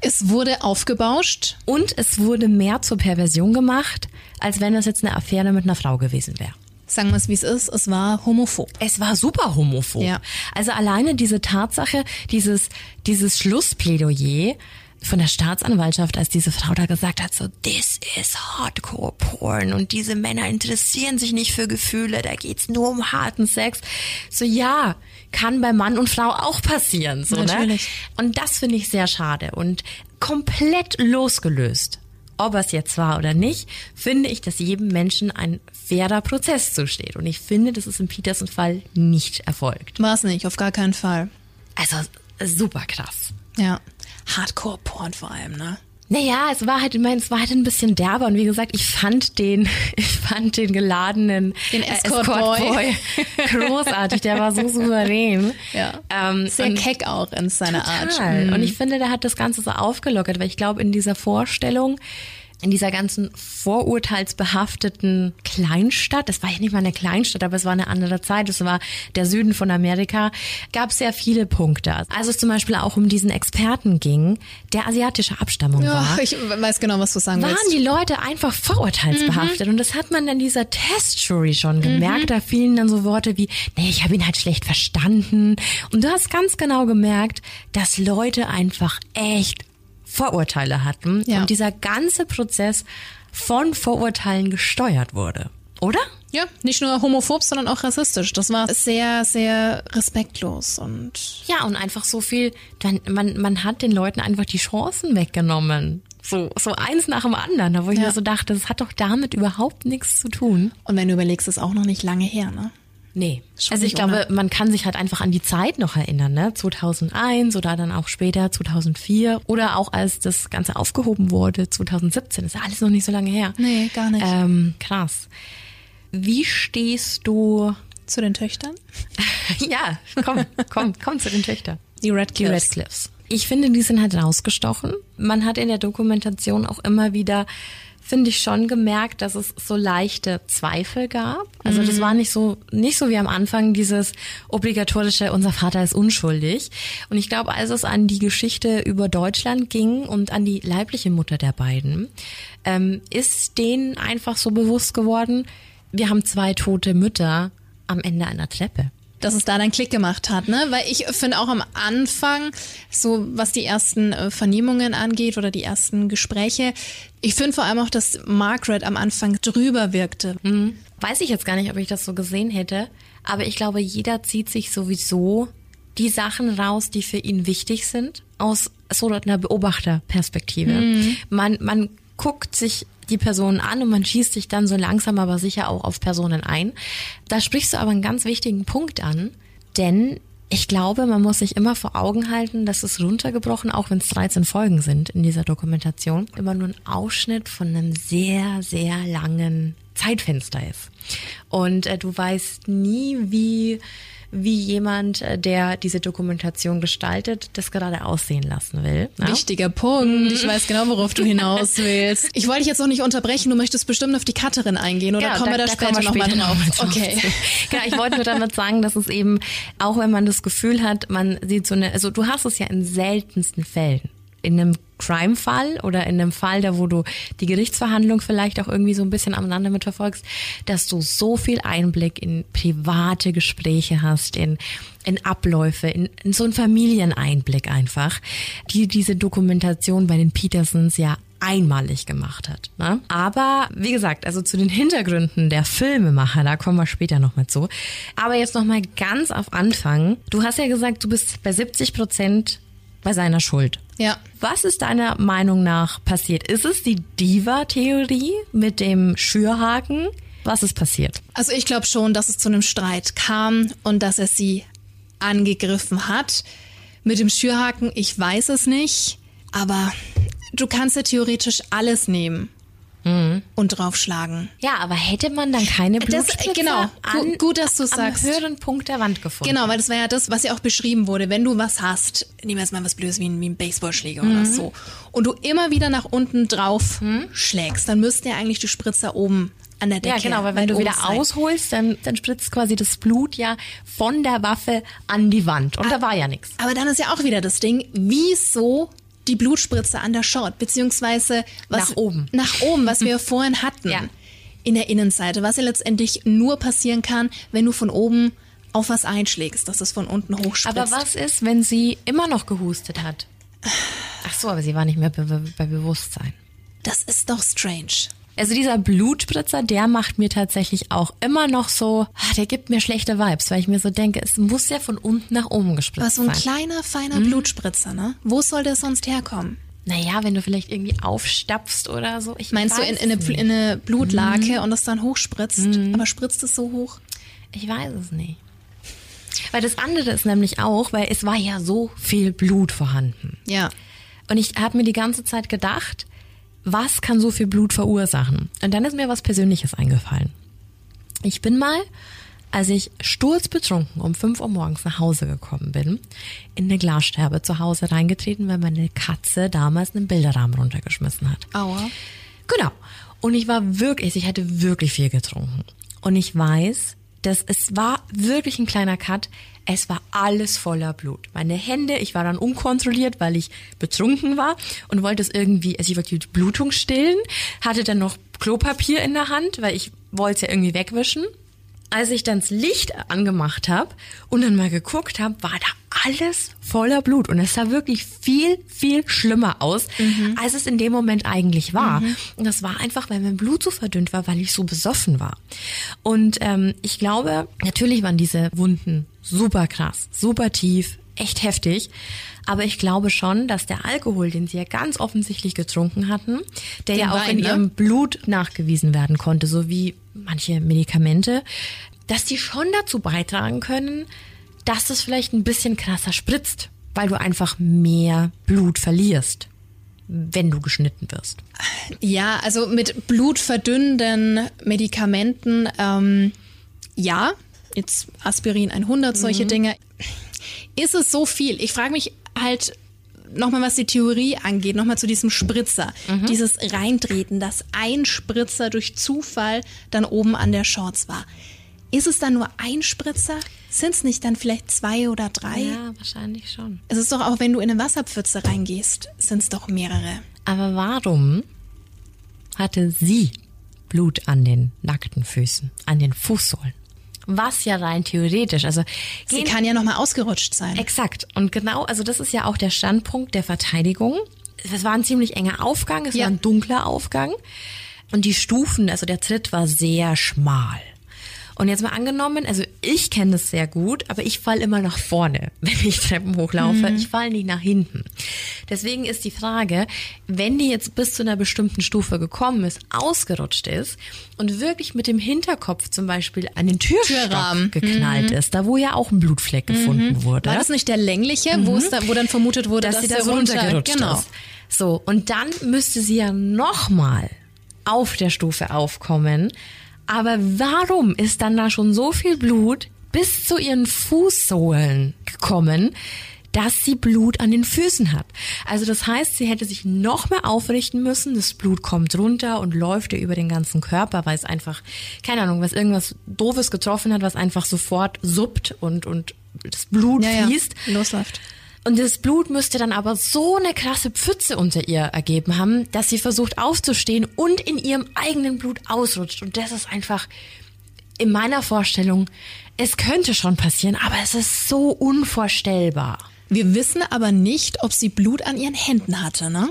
Es wurde aufgebauscht. Und es wurde mehr zur Perversion gemacht, als wenn das jetzt eine Affäre mit einer Frau gewesen wäre. Sagen wir es, wie es ist. Es war homophob. Es war super homophob. Ja. Also alleine diese Tatsache, dieses, dieses Schlussplädoyer von der Staatsanwaltschaft, als diese Frau da gesagt hat, so, this is hardcore porn und diese Männer interessieren sich nicht für Gefühle, da geht's nur um harten Sex. So, ja, kann bei Mann und Frau auch passieren, so, Natürlich. ne? Und das finde ich sehr schade und komplett losgelöst. Ob es jetzt war oder nicht, finde ich, dass jedem Menschen ein fairer Prozess zusteht. Und ich finde, das ist im Peterson-Fall nicht erfolgt. War es nicht, auf gar keinen Fall. Also super krass. Ja. Hardcore-Porn vor allem, ne? Naja, es war halt, ich meine, es war halt ein bisschen derber und wie gesagt, ich fand den, [LAUGHS] ich fand den geladenen Den äh, Escort Boy. [LAUGHS] großartig, der war so souverän. Ja. Ähm, Sehr keck auch in seiner Art. Total. Und ich finde, der hat das Ganze so aufgelockert, weil ich glaube, in dieser Vorstellung, in dieser ganzen vorurteilsbehafteten Kleinstadt, das war ja nicht mal eine Kleinstadt, aber es war eine andere Zeit, es war der Süden von Amerika, gab es sehr viele Punkte. Also es zum Beispiel auch um diesen Experten ging, der asiatischer Abstammung Ja, war ich weiß genau, was du sagen waren willst. die Leute einfach vorurteilsbehaftet. Und das hat man in dieser Testjury schon gemerkt. Da fielen dann so Worte wie, nee, ich habe ihn halt schlecht verstanden. Und du hast ganz genau gemerkt, dass Leute einfach echt Vorurteile hatten. Ja. Und dieser ganze Prozess von Vorurteilen gesteuert wurde. Oder? Ja, nicht nur homophob, sondern auch rassistisch. Das war sehr, sehr respektlos und Ja, und einfach so viel, dann, man, man hat den Leuten einfach die Chancen weggenommen. So, so eins nach dem anderen, wo ich Ja. mir so dachte, das hat doch damit überhaupt nichts zu tun. und wenn du überlegst, ist auch noch nicht lange her, ne? Nee. Schon Also ich glaube, ohne. man kann sich halt einfach an die Zeit noch erinnern, ne? 2001 oder dann auch später 2004 oder auch als das Ganze aufgehoben wurde 2017. Das ist ja alles noch nicht so lange her. Nee, gar nicht. Ähm, krass. Wie stehst du? Zu den Töchtern? [LAUGHS] ja, komm, komm, komm zu den Töchtern. Die Die Radcliffes. Radcliffes. Ich finde, die sind halt rausgestochen. Man hat in der Dokumentation auch immer wieder, finde ich schon gemerkt, dass es so leichte Zweifel gab. Also das war nicht so, nicht so wie am Anfang dieses obligatorische, unser Vater ist unschuldig. Und ich glaube, als es an die Geschichte über Deutschland ging und an die leibliche Mutter der beiden, ähm, ist denen einfach so bewusst geworden, wir haben zwei tote Mütter am Ende einer Treppe. Dass es da dann Klick gemacht hat, ne? Weil ich finde auch am Anfang, so was die ersten äh, Vernehmungen angeht oder die ersten Gespräche, ich finde vor allem auch, dass Margaret am Anfang drüber wirkte. Weiß ich jetzt gar nicht, ob ich das so gesehen hätte, aber ich glaube, jeder zieht sich sowieso die Sachen raus, die für ihn wichtig sind, aus so einer Beobachterperspektive. Man, man guckt sich die Personen an und man schießt sich dann so langsam aber sicher auch auf Personen ein. Da sprichst du aber einen ganz wichtigen Punkt an, denn ich glaube, man muss sich immer vor Augen halten, dass es runtergebrochen, auch wenn es 13 Folgen sind in dieser Dokumentation, immer nur ein Ausschnitt von einem sehr, sehr langen Zeitfenster ist. Und äh, du weißt nie, wie wie jemand, äh, der diese Dokumentation gestaltet, das gerade aussehen lassen will. ne? Wichtiger Punkt. Ich weiß genau, worauf du hinaus [LAUGHS] willst. Ich wollte dich jetzt auch nicht unterbrechen. Du möchtest bestimmt auf die Cutterin eingehen oder Genau, kommen wir da, später wir nochmal später drauf? noch. Okay. Genau, ich wollte nur damit sagen, dass es eben, auch wenn man das Gefühl hat, man sieht so eine, also du hast es ja in seltensten Fällen. In einem Crime-Fall oder in einem Fall, da wo du die Gerichtsverhandlung vielleicht auch irgendwie so ein bisschen aneinander mitverfolgst, dass du so viel Einblick in private Gespräche hast, in, in Abläufe, in, in so einen Familieneinblick einfach, die diese Dokumentation bei den Petersons ja einmalig gemacht hat. Ne? Aber wie gesagt, also zu den Hintergründen der Filmemacher, da kommen wir später nochmal zu. Aber jetzt nochmal ganz auf Anfang. Du hast ja gesagt, du bist bei 70 Prozent bei seiner Schuld. Ja. Was ist deiner Meinung nach passiert? Ist es die Diva-Theorie mit dem Schürhaken? Was ist passiert? Also ich glaube schon, dass es zu einem Streit kam und dass er sie angegriffen hat. Mit dem Schürhaken, ich weiß es nicht, aber du kannst ja theoretisch alles nehmen und draufschlagen. Ja, aber hätte man dann keine Das- Blutspritze genau. An, gut, dass du sagst. am höheren Punkt der Wand gefunden? Genau, weil das war ja das, was ja auch beschrieben wurde. Wenn du was hast, nehmen wir jetzt mal was Blödes wie ein, wie ein Baseballschläger oder Mhm. so, und du immer wieder nach unten drauf schlägst, dann müsste ja eigentlich die Spritze oben an der Decke Ja, genau, weil wenn du wieder sein. ausholst, dann, dann spritzt quasi das Blut ja von der Waffe an die Wand. Und da war ja nichts. Aber dann ist ja auch wieder das Ding, wieso die Blutspritze an der Short, beziehungsweise was, Nach oben. Nach oben, was wir [LAUGHS] vorhin hatten. Ja. In der Innenseite, was ja letztendlich nur passieren kann, wenn du von oben auf was einschlägst, dass es von unten hochspritzt. Aber was ist, wenn sie immer noch gehustet hat? Ach so, aber sie war nicht mehr be bei Bewusstsein. Das ist doch strange. Also dieser Blutspritzer, der macht mir tatsächlich auch immer noch so, ah, der gibt mir schlechte Vibes, weil ich mir so denke, es muss ja von unten nach oben gespritzt Was so ein sein. kleiner, feiner Mhm. Blutspritzer, ne? Wo soll der sonst herkommen? Naja, wenn du vielleicht irgendwie aufstapfst oder so. Ich Meinst du in, in, eine, in eine Mhm. Blutlake und das dann hochspritzt? Aber spritzt es so hoch? Ich weiß es nicht. Weil das andere ist nämlich auch, weil es war ja so viel Blut vorhanden. Ja. Und ich habe mir die ganze Zeit gedacht, was kann so viel Blut verursachen? Und dann ist mir was Persönliches eingefallen. Ich bin mal, als ich sturzbetrunken um 5 Uhr morgens nach Hause gekommen bin, in eine Glassterbe zu Hause reingetreten, weil meine Katze damals einen Bilderrahmen runtergeschmissen hat. Aua. Genau. Und ich war wirklich, ich hatte wirklich viel getrunken. Und ich weiß, dass es war wirklich ein kleiner Cut. Es war alles voller Blut. Meine Hände, ich war dann unkontrolliert, weil ich betrunken war und wollte es irgendwie, also ich wollte die Blutung stillen, hatte dann noch Klopapier in der Hand, weil ich wollte es ja irgendwie wegwischen. Als ich dann das Licht angemacht habe und dann mal geguckt habe, war da alles voller Blut und es sah wirklich viel, viel schlimmer aus, als es in dem Moment eigentlich war. Und das war einfach, weil mein Blut so verdünnt war, weil ich so besoffen war. Und ähm, ich glaube, natürlich waren diese Wunden super krass, super tief, echt heftig. Aber ich glaube schon, dass der Alkohol, den sie ja ganz offensichtlich getrunken hatten, der Den ja auch Wein, in ne? ihrem Blut nachgewiesen werden konnte, so wie manche Medikamente, dass die schon dazu beitragen können, dass es vielleicht ein bisschen krasser spritzt, weil du einfach mehr Blut verlierst, wenn du geschnitten wirst. Ja, also mit blutverdünnenden Medikamenten, ähm, ja, jetzt Aspirin 100, solche Dinge. Ist es so viel? Ich frage mich halt nochmal, was die Theorie angeht, nochmal zu diesem Spritzer. Dieses Reintreten, dass ein Spritzer durch Zufall dann oben an der Shorts war. Ist es dann nur ein Spritzer? Sind es nicht dann vielleicht zwei oder drei? Ja, wahrscheinlich schon. Es ist doch auch, wenn du in eine Wasserpfütze reingehst, sind es doch mehrere. Aber warum hatte sie Blut an den nackten Füßen, an den Fußsohlen? Was ja rein theoretisch, also Sie kann ja nochmal ausgerutscht sein. Exakt. Und genau, also das ist ja auch der Standpunkt der Verteidigung. Es war ein ziemlich enger Aufgang, es Ja. war ein dunkler Aufgang. Und die Stufen, also der Tritt war sehr schmal. Und jetzt mal angenommen, also ich kenne das sehr gut, aber ich fall immer nach vorne, [LAUGHS] wenn ich Treppen hochlaufe. Ich fall nicht nach hinten. Deswegen ist die Frage, wenn die jetzt bis zu einer bestimmten Stufe gekommen ist, ausgerutscht ist und wirklich mit dem Hinterkopf zum Beispiel an den Türstock Türrahmen. geknallt ist, da wo ja auch ein Blutfleck gefunden wurde. War das nicht der längliche, wo es da, wo dann vermutet wurde, dass, dass, sie da so runter, runtergerutscht genau. ist. So, und dann müsste sie ja nochmal auf der Stufe aufkommen. Aber warum ist dann da schon so viel Blut bis zu ihren Fußsohlen gekommen, dass sie Blut an den Füßen hat? Also das heißt, sie hätte sich noch mehr aufrichten müssen. Das Blut kommt runter und läuft ihr über den ganzen Körper, weil es einfach, keine Ahnung, was irgendwas Doofes getroffen hat, was einfach sofort suppt und, und das Blut Ja, ja. fließt. Losläuft. Und das Blut müsste dann aber so eine krasse Pfütze unter ihr ergeben haben, dass sie versucht aufzustehen und in ihrem eigenen Blut ausrutscht. Und das ist einfach in meiner Vorstellung, es könnte schon passieren, aber es ist so unvorstellbar. Wir wissen aber nicht, ob sie Blut an ihren Händen hatte, ne?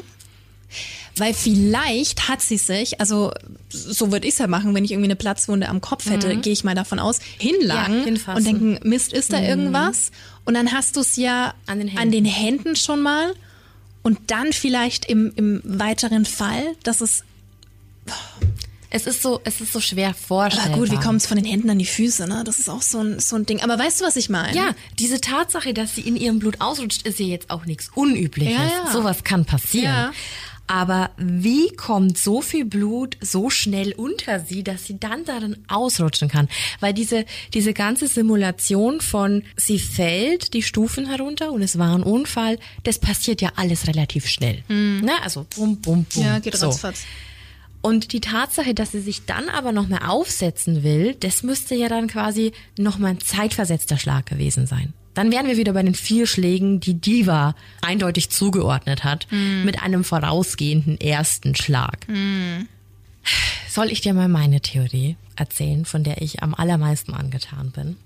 Weil vielleicht hat sie sich, also so würde ich es ja machen, wenn ich irgendwie eine Platzwunde am Kopf hätte, gehe ich mal davon aus, hinlangen Ja, und denken, Mist, ist da irgendwas? Und dann hast du es ja An den an den Händen schon mal und dann vielleicht im, im weiteren Fall, dass es, Es ist so, es ist so schwer vorstellbar. aber gut, wie kommt es von den Händen an die Füße, ne? Das ist auch so ein, so ein Ding. Aber weißt du, was ich meine? Ja, diese Tatsache, dass sie in ihrem Blut ausrutscht, ist ja jetzt auch nichts Unübliches. Ja, ja. Sowas kann passieren. Ja. Aber wie kommt so viel Blut so schnell unter sie, dass sie dann darin ausrutschen kann? Weil diese, diese ganze Simulation von sie fällt die Stufen herunter und es war ein Unfall, das passiert ja alles relativ schnell. Ne? Also bum, bum, bum. Hm. Ja, geht so. ratzfatz. Und die Tatsache, dass sie sich dann aber noch mehr aufsetzen will, das müsste ja dann quasi noch mal ein zeitversetzter Schlag gewesen sein. Dann wären wir wieder bei den vier Schlägen, die Diva eindeutig zugeordnet hat, mit einem vorausgehenden ersten Schlag. Soll ich dir mal meine Theorie erzählen, von der ich am allermeisten angetan bin?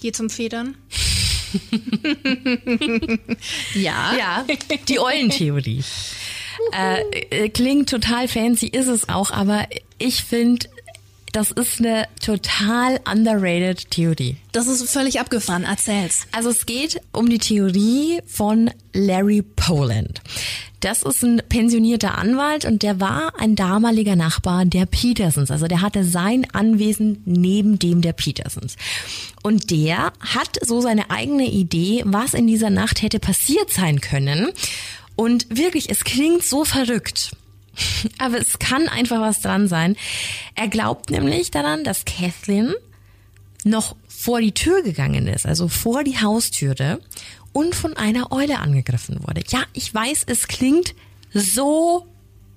Geh zum Federn. [LAUGHS] ja. Ja, die Eulentheorie. äh, äh, klingt total fancy, ist es auch, aber ich finde, das ist eine total underrated Theorie. Das ist völlig abgefahren. Erzähl's. Also es geht um die Theorie von Larry Poland. Das ist ein pensionierter Anwalt und der war ein damaliger Nachbar der Petersons. Also der hatte sein Anwesen neben dem der Petersons. Und der hat so seine eigene Idee, was in dieser Nacht hätte passiert sein können. Und wirklich, es klingt so verrückt. [LAUGHS] Aber es kann einfach was dran sein. Er glaubt nämlich daran, dass Kathleen noch vor die Tür gegangen ist, also vor die Haustüre und von einer Eule angegriffen wurde. Ja, ich weiß, es klingt so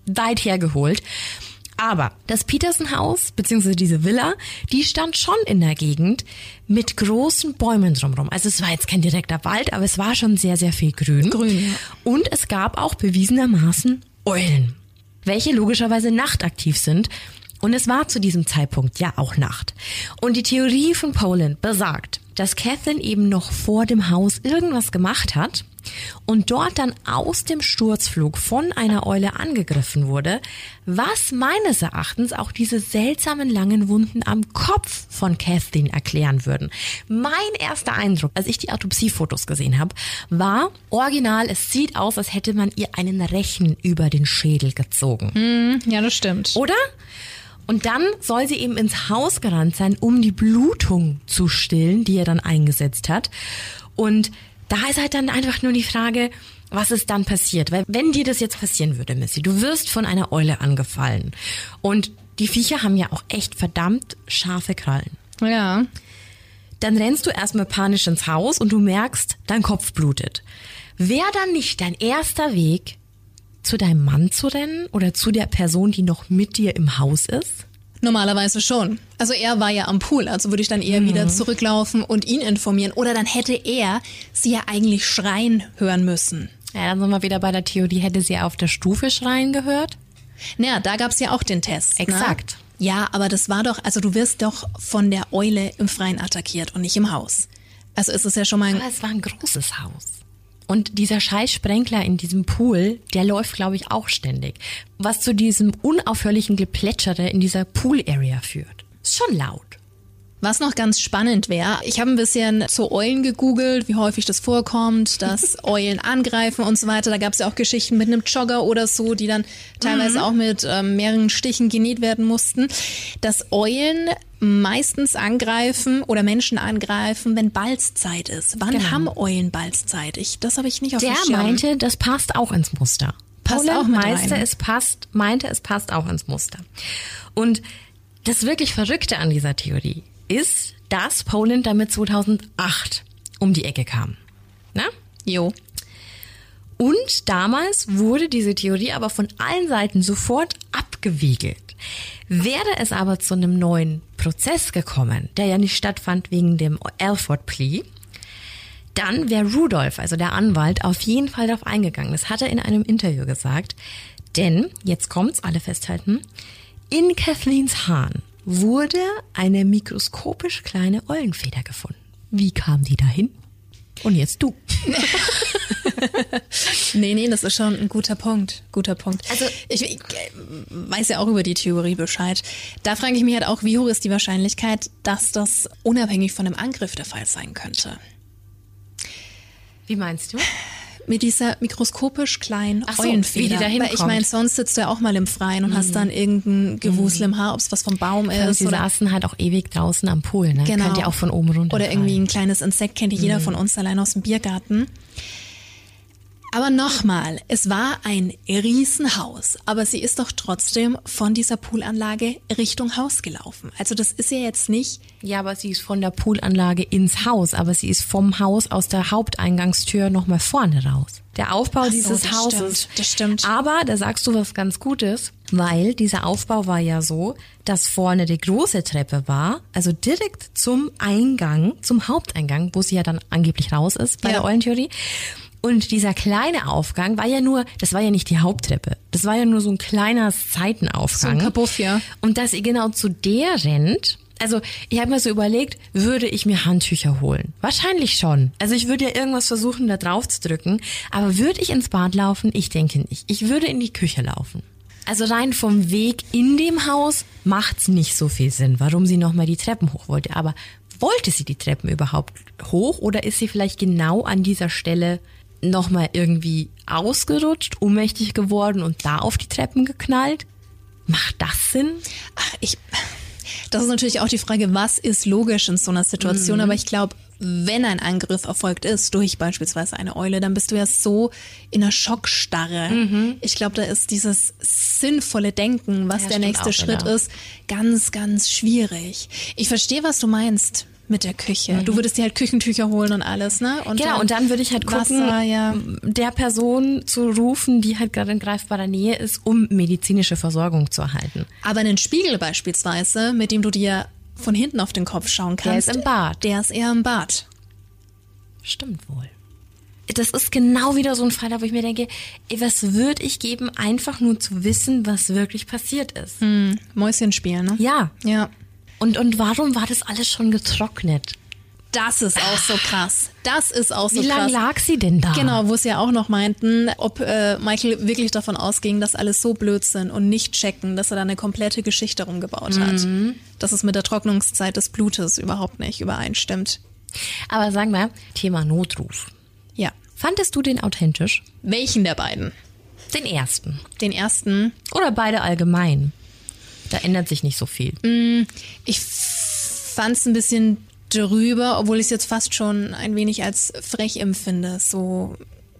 weit hergeholt. Aber das Peterson-Haus, beziehungsweise diese Villa, die stand schon in der Gegend mit großen Bäumen drumherum. Also es war jetzt kein direkter Wald, aber es war schon sehr, sehr viel Grün. Grün, ja. Und es gab auch bewiesenermaßen Eulen, welche logischerweise nachtaktiv sind. Und es war zu diesem Zeitpunkt ja auch Nacht. Und die Theorie von Poland besagt, dass Kathleen eben noch vor dem Haus irgendwas gemacht hat und dort dann aus dem Sturzflug von einer Eule angegriffen wurde, was meines Erachtens auch diese seltsamen langen Wunden am Kopf von Kathleen erklären würden. Mein erster Eindruck, als ich die Autopsiefotos gesehen habe, war original, es sieht aus, als hätte man ihr einen Rechen über den Schädel gezogen. Ja, das stimmt. Oder? Und dann soll sie eben ins Haus gerannt sein, um die Blutung zu stillen, die er dann eingesetzt hat. Und da ist halt dann einfach nur die Frage, was ist dann passiert? Weil wenn dir das jetzt passieren würde, Missy, du wirst von einer Eule angefallen. Und die Viecher haben ja auch echt verdammt scharfe Krallen. Ja. Dann rennst du erstmal panisch ins Haus und du merkst, dein Kopf blutet. Wäre dann nicht dein erster Weg, zu deinem Mann zu rennen oder zu der Person, die noch mit dir im Haus ist? Normalerweise schon. Also er war ja am Pool, also würde ich dann eher wieder zurücklaufen und ihn informieren. Oder dann hätte er sie ja eigentlich schreien hören müssen. Ja, dann sind wir wieder bei der Theorie, hätte sie auf der Stufe schreien gehört? Naja, da gab's ja auch den Test. Exakt. Ne? Ja, aber das war doch, also du wirst doch von der Eule im Freien attackiert und nicht im Haus. Also ist es ja schon mal ein Aber es war ein großes Haus. Und dieser Scheißsprenkler in diesem Pool, der läuft, glaube ich, auch ständig. Was zu diesem unaufhörlichen Geplätschere in dieser Pool-Area führt. Schon laut. Was noch ganz spannend wäre, ich habe ein bisschen zu Eulen gegoogelt, wie häufig das vorkommt, dass [LAUGHS] Eulen angreifen und so weiter. Da gab es ja auch Geschichten mit einem Jogger oder so, die dann teilweise auch mit ähm, mehreren Stichen genäht werden mussten. Dass Eulen meistens angreifen oder Menschen angreifen, wenn Balzzeit ist. Wann Genau. haben Eulen Balzzeit? Ich, das habe ich nicht auf Der dem Schirm. meinte, das passt auch ins Muster. Passt Paula auch meinte, es passt, meinte, es passt auch ins Muster. Und das wirklich Verrückte an dieser Theorie ist, dass Poland damit 2008 um die Ecke kam. Na? Jo. Und damals wurde diese Theorie aber von allen Seiten sofort abgewiegelt. Wäre es aber zu einem neuen Prozess gekommen, der ja nicht stattfand wegen dem Alford Plea, dann wäre Rudolph, also der Anwalt, auf jeden Fall darauf eingegangen. Das hat er in einem Interview gesagt. Denn, jetzt kommt's, alle festhalten, in Kathleens Hahn wurde eine mikroskopisch kleine Eulenfeder gefunden. Wie kam die dahin? Und jetzt du. [LAUGHS] Nee, nee, das ist schon ein guter Punkt. Guter Punkt. Also- ich, ich äh, weiß ja auch über die Theorie Bescheid. Da frage ich mich halt auch, wie hoch ist die Wahrscheinlichkeit, dass das unabhängig von dem Angriff der Fall sein könnte. Wie meinst du? Mit dieser mikroskopisch kleinen Ach so, Eulenfeder. wie die da Weil ich. Mhm. meine, sonst sitzt du ja auch mal im Freien und hast dann irgendein Gewusel im Haar, ob es was vom Baum ist sie oder, saßen halt auch ewig draußen am Pool, ne? Genau. Könnt ihr auch von oben runter. oder irgendwie ein kleines Insekt kennt jeder von uns allein aus dem Biergarten. Aber nochmal, es war ein Riesenhaus, aber sie ist doch trotzdem von dieser Poolanlage Richtung Haus gelaufen. Also das ist ja jetzt nicht, Ja, aber sie ist von der Poolanlage ins Haus, aber sie ist vom Haus aus der Haupteingangstür nochmal vorne raus. Der Aufbau so, dieses das Hauses. stimmt, das stimmt. Aber da sagst du was ganz Gutes, weil dieser Aufbau war ja so, dass vorne die große Treppe war, also direkt zum Eingang, zum Haupteingang, wo sie ja dann angeblich raus ist bei Ja. der Eulentheorie. Und dieser kleine Aufgang war ja nur, das war ja nicht die Haupttreppe. Das war ja nur so ein kleiner Seitenaufgang. So ein Kabuff, ja. Und dass ihr genau zu der rennt, also ich habe mir so überlegt, würde ich mir Handtücher holen? Wahrscheinlich schon. Also ich würde ja irgendwas versuchen, da drauf zu drücken. Aber würde ich ins Bad laufen? Ich denke nicht. Ich würde in die Küche laufen. Also rein vom Weg in dem Haus macht's nicht so viel Sinn, warum sie nochmal die Treppen hoch wollte. Aber wollte sie die Treppen überhaupt hoch oder ist sie vielleicht genau an dieser Stelle nochmal irgendwie ausgerutscht, ohnmächtig geworden und da auf die Treppen geknallt? Macht das Sinn? ach, ich, Das ist natürlich auch die Frage, was ist logisch in so einer Situation, aber ich glaube, wenn ein Angriff erfolgt ist durch beispielsweise eine Eule, dann bist du ja so in einer Schockstarre. Ich glaube, da ist dieses sinnvolle Denken, was Ja, der nächste Schritt wieder. ist, ganz, ganz schwierig. Ich verstehe, was du meinst mit der Küche. Du würdest dir halt Küchentücher holen und alles, ne? Und Genau, und dann würde ich halt gucken, Wasser, ja. der Person zu rufen, die halt gerade in greifbarer Nähe ist, um medizinische Versorgung zu erhalten. Aber einen Spiegel beispielsweise, mit dem du dir von hinten auf den Kopf schauen Der kannst. ist im Bad. Der ist eher im Bad. Stimmt wohl. Das ist genau wieder so ein Fall, wo ich mir denke, ey, was würde ich geben, einfach nur zu wissen, was wirklich passiert ist. Mäuschenspiel, ne? Ja. Ja. Und, und warum war das alles schon getrocknet? Das ist auch so krass. Das ist auch so Wie lange krass. lag sie denn da? Genau, wo sie ja auch noch meinten, ob äh, Michael wirklich davon ausging, dass alles so blöd sind und nicht checken, dass er da eine komplette Geschichte rumgebaut hat. Dass es mit der Trocknungszeit des Blutes überhaupt nicht übereinstimmt. Aber sagen wir, Thema Notruf. Ja. Fandest du den authentisch? Welchen der beiden? Den ersten. Den ersten. Oder beide allgemein? Da ändert sich nicht so viel. Ich fand es ein bisschen drüber, obwohl ich es jetzt fast schon ein wenig als frech empfinde, so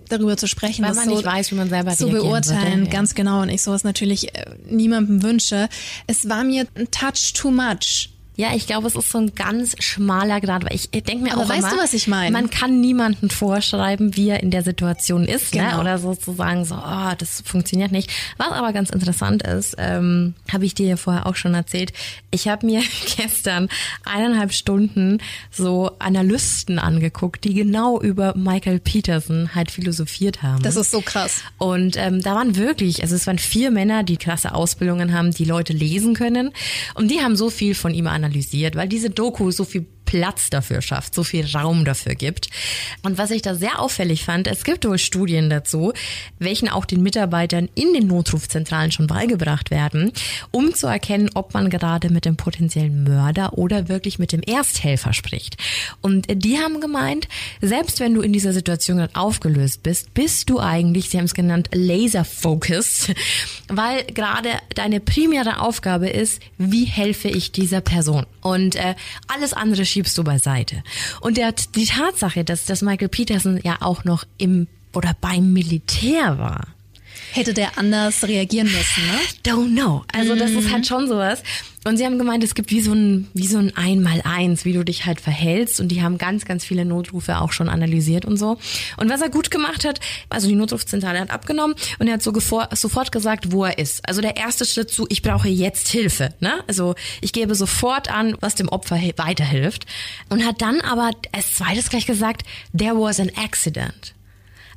darüber zu sprechen. Weil man so, nicht weiß, wie man selber reagieren beurteilen, würde, ja. ganz genau. Und ich sowas natürlich äh, niemandem wünsche. Es war mir ein Touch too much. Ja, ich glaube, es ist so ein ganz schmaler Grad, weil ich denke mir Aber auch weißt immer, du, was ich meine? Man kann niemanden vorschreiben, wie er in der Situation ist, ne? Genau. oder sozusagen so, oh, das funktioniert nicht. Was aber ganz interessant ist, ähm, habe ich dir ja vorher auch schon erzählt. Ich habe mir [LAUGHS] gestern eineinhalb Stunden so Analysten angeguckt, die genau über Michael Peterson halt philosophiert haben. Das ist so krass. Und ähm, da waren wirklich, also es waren vier Männer, die krasse Ausbildungen haben, die Leute lesen können. Und die haben so viel von ihm analysiert, weil diese Doku so viel Platz dafür schafft, so viel Raum dafür gibt. Und was ich da sehr auffällig fand, es gibt wohl Studien dazu, welchen auch den Mitarbeitern in den Notrufzentralen schon beigebracht werden, um zu erkennen, ob man gerade mit dem potenziellen Mörder oder wirklich mit dem Ersthelfer spricht. Und die haben gemeint, selbst wenn du in dieser Situation gerade aufgelöst bist, bist du eigentlich, sie haben es genannt, laser-focused, weil gerade deine primäre Aufgabe ist, wie helfe ich dieser Person? Und äh, alles andere schiebst du beiseite. Und der, die Tatsache, dass, dass Michael Peterson ja auch noch im oder beim Militär war, Hätte der anders reagieren müssen, ne? don't know. Also das ist halt schon sowas. Und sie haben gemeint, es gibt wie so ein, wie so ein Einmaleins, wie du dich halt verhältst. Und die haben ganz, ganz viele Notrufe auch schon analysiert und so. Und was er gut gemacht hat, also die Notrufzentrale hat abgenommen und er hat so sofort gesagt, wo er ist. Also der erste Schritt zu, ich brauche jetzt Hilfe. Ne? Also ich gebe sofort an, was dem Opfer weiterhilft. Und hat dann aber als zweites gleich gesagt, there was an accident.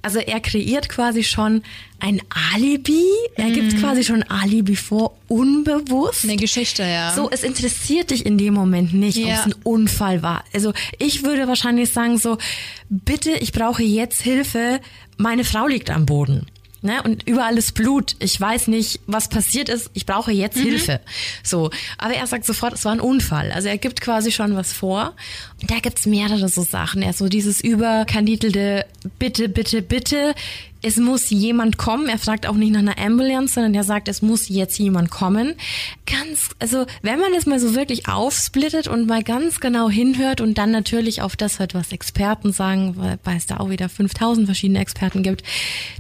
Also er kreiert quasi schon ein Alibi. Er Mhm. gibt quasi schon Alibi vor, unbewusst. Eine Geschichte, ja. So, es interessiert dich in dem Moment nicht, ob Ja. es ein Unfall war. Also ich würde wahrscheinlich sagen so, bitte, ich brauche jetzt Hilfe. Meine Frau liegt am Boden. Ne? Und überall ist Blut. Ich weiß nicht, was passiert ist. Ich brauche jetzt Mhm. Hilfe. So. Aber er sagt sofort, es war ein Unfall. Also er gibt quasi schon was vor. Und da gibt's mehrere so Sachen. Er ist so dieses überkandidelte Bitte, bitte, bitte. Es muss jemand kommen. Er fragt auch nicht nach einer Ambulance, sondern er sagt, es muss jetzt jemand kommen. Ganz, also wenn man es mal so wirklich aufsplittet und mal ganz genau hinhört und dann natürlich auf das hört, was Experten sagen, weil es da auch wieder 5000 verschiedene Experten gibt,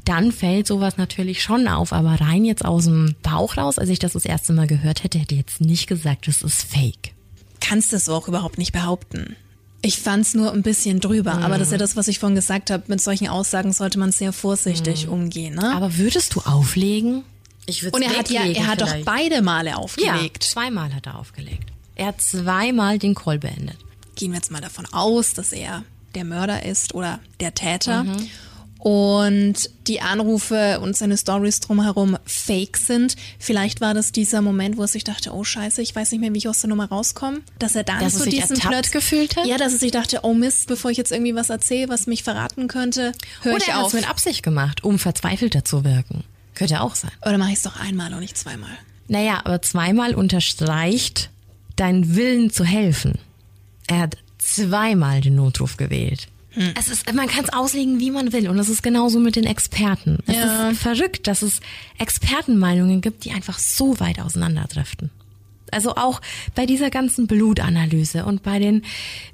dann fällt sowas natürlich schon auf. Aber rein jetzt aus dem Bauch raus, als ich das das erste Mal gehört hätte, hätte ich jetzt nicht gesagt, das ist fake. kannst es so auch überhaupt nicht behaupten. Ich fand's nur ein bisschen drüber, aber das ist ja das, was ich vorhin gesagt habe. Mit solchen Aussagen sollte man sehr vorsichtig umgehen. Ne? Aber würdest du auflegen? Ich würde Und er hat ja, er hat doch beide Male ja, aufgelegt. zweimal hat er aufgelegt. Er hat zweimal den Call beendet. Gehen wir jetzt mal davon aus, dass er der Mörder ist oder der Täter. Und die Anrufe und seine Stories drumherum fake sind. Vielleicht war das dieser Moment, wo er sich dachte, oh scheiße, ich weiß nicht mehr, wie ich aus der Nummer rauskomme. Dass er dann Dass er so diesen Plötz- gefühlt hat? Ja, dass er sich dachte, oh Mist, bevor ich jetzt irgendwie was erzähle, was mich verraten könnte, höre Oder ich er hat auf. es mit Absicht gemacht, um verzweifelter zu wirken. Könnte auch sein. Oder mache ich es doch einmal und nicht zweimal? Naja, aber zweimal unterstreicht deinen Willen zu helfen. Er hat zweimal den Notruf gewählt. Hm. Es ist, man kann es auslegen, wie man will. Und es ist genauso mit den Experten. Es Ja. ist verrückt, dass es Expertenmeinungen gibt, die einfach so weit auseinanderdriften. Also auch bei dieser ganzen Blutanalyse und bei den,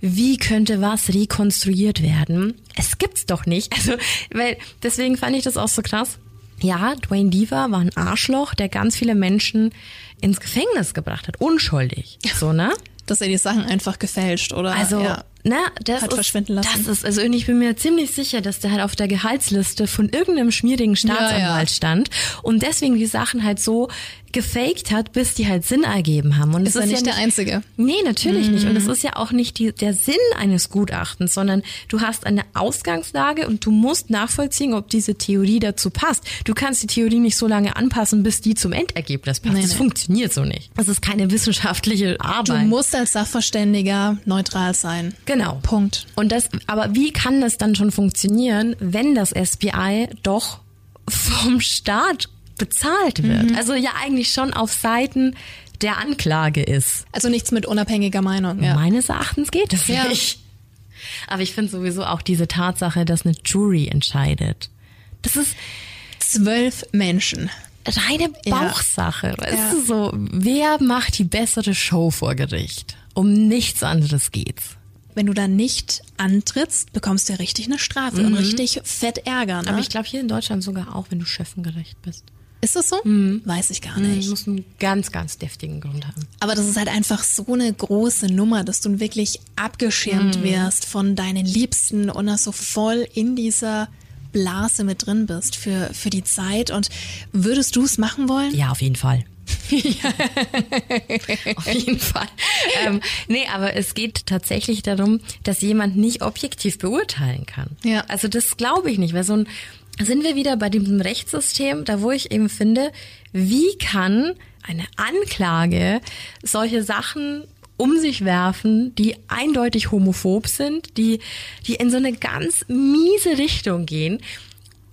wie könnte was rekonstruiert werden. Es gibt's doch nicht. Also, weil, deswegen fand ich das auch so krass. Ja, Dwayne Deaver war ein Arschloch, der ganz viele Menschen ins Gefängnis gebracht hat. Unschuldig. [LAUGHS] So, ne? Dass er die Sachen einfach gefälscht, oder? Also, ja. Ne, das Hat ist, verschwinden lassen. Das ist, also ich bin mir ziemlich sicher, dass der halt auf der Gehaltsliste von irgendeinem schmierigen Staatsanwalt ja. stand und deswegen die Sachen halt so gefaked hat, bis die halt Sinn ergeben haben. Und Ist es er nicht ja der Einzige? Nee, natürlich nicht. Und Mhm. es ist ja auch nicht die, der Sinn eines Gutachtens, sondern du hast eine Ausgangslage und du musst nachvollziehen, ob diese Theorie dazu passt. Du kannst die Theorie nicht so lange anpassen, bis die zum Endergebnis passt. Nee, das nee. funktioniert so nicht. Das ist keine wissenschaftliche Du Arbeit. musst als Sachverständiger neutral sein. Genau. Punkt. Und das, aber wie kann das dann schon funktionieren, wenn das SBI doch vom Staat bezahlt wird? Also ja eigentlich schon auf Seiten der Anklage ist. Also nichts mit unabhängiger Meinung. Ja. Meines Erachtens geht es Ja. nicht. Aber ich finde sowieso auch diese Tatsache, dass eine Jury entscheidet. Das ist Zwölf Menschen. reine Ja. Bauchsache. Weißt Ja. du so, wer macht die bessere Show vor Gericht? Um nichts anderes geht's. Wenn du da nicht antrittst, bekommst du ja richtig eine Strafe und richtig fett Ärger. Ne? Aber ich glaube hier in Deutschland sogar auch, wenn du schöffengerecht bist. Ist das so? Weiß ich gar Du nicht. musst einen ganz, ganz deftigen Grund haben. Aber das ist halt einfach so eine große Nummer, dass du wirklich abgeschirmt wirst von deinen Liebsten und dass so voll in dieser Blase mit drin bist für, für die Zeit. Und würdest du es machen wollen? Ja, auf jeden Fall. [LAUGHS] auf jeden Fall. Ähm, nee, aber es geht tatsächlich darum, dass jemand nicht objektiv beurteilen kann. Ja. Also das glaube ich nicht, weil so ein sind wir wieder bei diesem Rechtssystem, da wo ich eben finde, wie kann eine Anklage solche Sachen um sich werfen, die eindeutig homophob sind, die, die in so eine ganz miese Richtung gehen,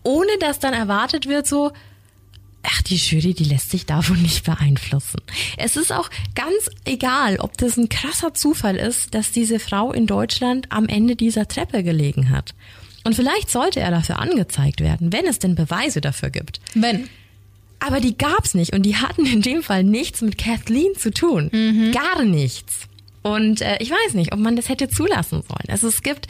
ohne dass dann erwartet wird, so, Ach, die Jury, die lässt sich davon nicht beeinflussen. Es ist auch ganz egal, ob das ein krasser Zufall ist, dass diese Frau in Deutschland am Ende dieser Treppe gelegen hat. Und vielleicht sollte er dafür angezeigt werden, wenn es denn Beweise dafür gibt. Wenn. Aber die gab's nicht und die hatten in dem Fall nichts mit Kathleen zu tun. Gar nichts. Und äh, ich weiß nicht, ob man das hätte zulassen sollen. Also es gibt,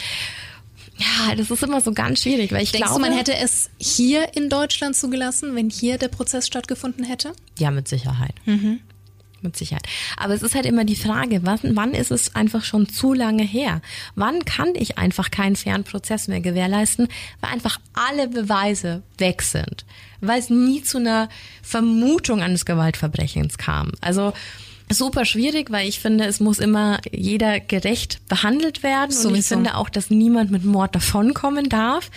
ja, das ist immer so ganz schwierig, weil ich Denkst glaube, du, man hätte es hier in Deutschland zugelassen, wenn hier der Prozess stattgefunden hätte? Ja, mit Sicherheit. Mit Sicherheit. Aber es ist halt immer die Frage, wann, wann ist es einfach schon zu lange her? Wann kann ich einfach keinen fairen Prozess mehr gewährleisten, weil einfach alle Beweise weg sind? Weil es nie zu einer Vermutung eines Gewaltverbrechens kam. Also super schwierig, weil ich finde, es muss immer jeder gerecht behandelt werden. Und ich Sowieso. finde auch, dass niemand mit Mord davonkommen darf.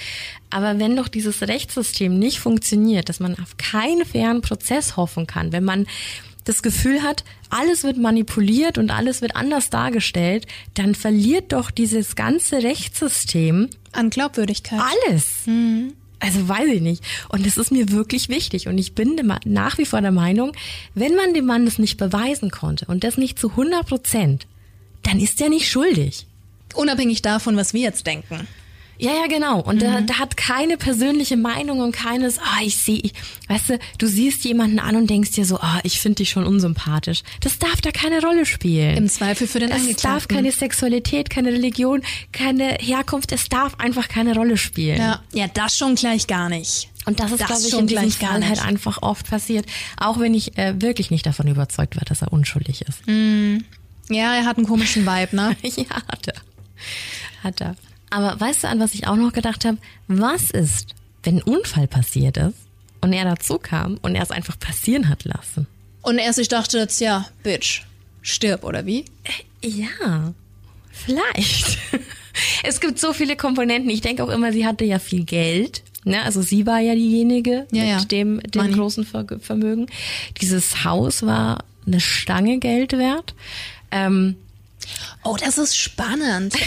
Aber wenn doch dieses Rechtssystem nicht funktioniert, dass man auf keinen fairen Prozess hoffen kann, wenn man das Gefühl hat, alles wird manipuliert und alles wird anders dargestellt, dann verliert doch dieses ganze Rechtssystem An Glaubwürdigkeit. alles. Also weiß ich nicht. Und das ist mir wirklich wichtig. Und ich bin nach wie vor der Meinung, wenn man dem Mann das nicht beweisen konnte und das nicht zu 100 Prozent, dann ist er nicht schuldig. Unabhängig davon, was wir jetzt denken. Ja, ja, genau. Und da, da hat keine persönliche Meinung und keines, ah, ich sehe, ich, weißt du, du siehst jemanden an und denkst dir so, ah, ich finde dich schon unsympathisch. Das darf da keine Rolle spielen. Im Zweifel für den es Angeklagten. darf keine Sexualität, keine Religion, keine Herkunft, es darf einfach keine Rolle spielen. Ja, ja, das schon gleich gar nicht. Und das ist, Das glaube ich, schon in diesem gleich gar Fall halt nicht. einfach oft passiert. Auch wenn ich äh, wirklich nicht davon überzeugt war, dass er unschuldig ist. Ja, er hat einen komischen Vibe, ne? [LAUGHS] ja, hat er. Hat er. Aber weißt du, an was ich auch noch gedacht habe? Was ist, wenn ein Unfall passiert ist und er dazu kam und er es einfach passieren hat lassen? Und er sich dachte jetzt, ja, Bitch, stirb, oder wie? Ja, vielleicht. [LAUGHS] es gibt so viele Komponenten. Ich denke auch immer, sie hatte ja viel Geld. Ne? Also sie war ja diejenige Ja, mit ja. dem, dem Money. großen Ver Vermögen. Dieses Haus war eine Stange Geld wert. Ähm, Oh, das ist spannend. [LAUGHS]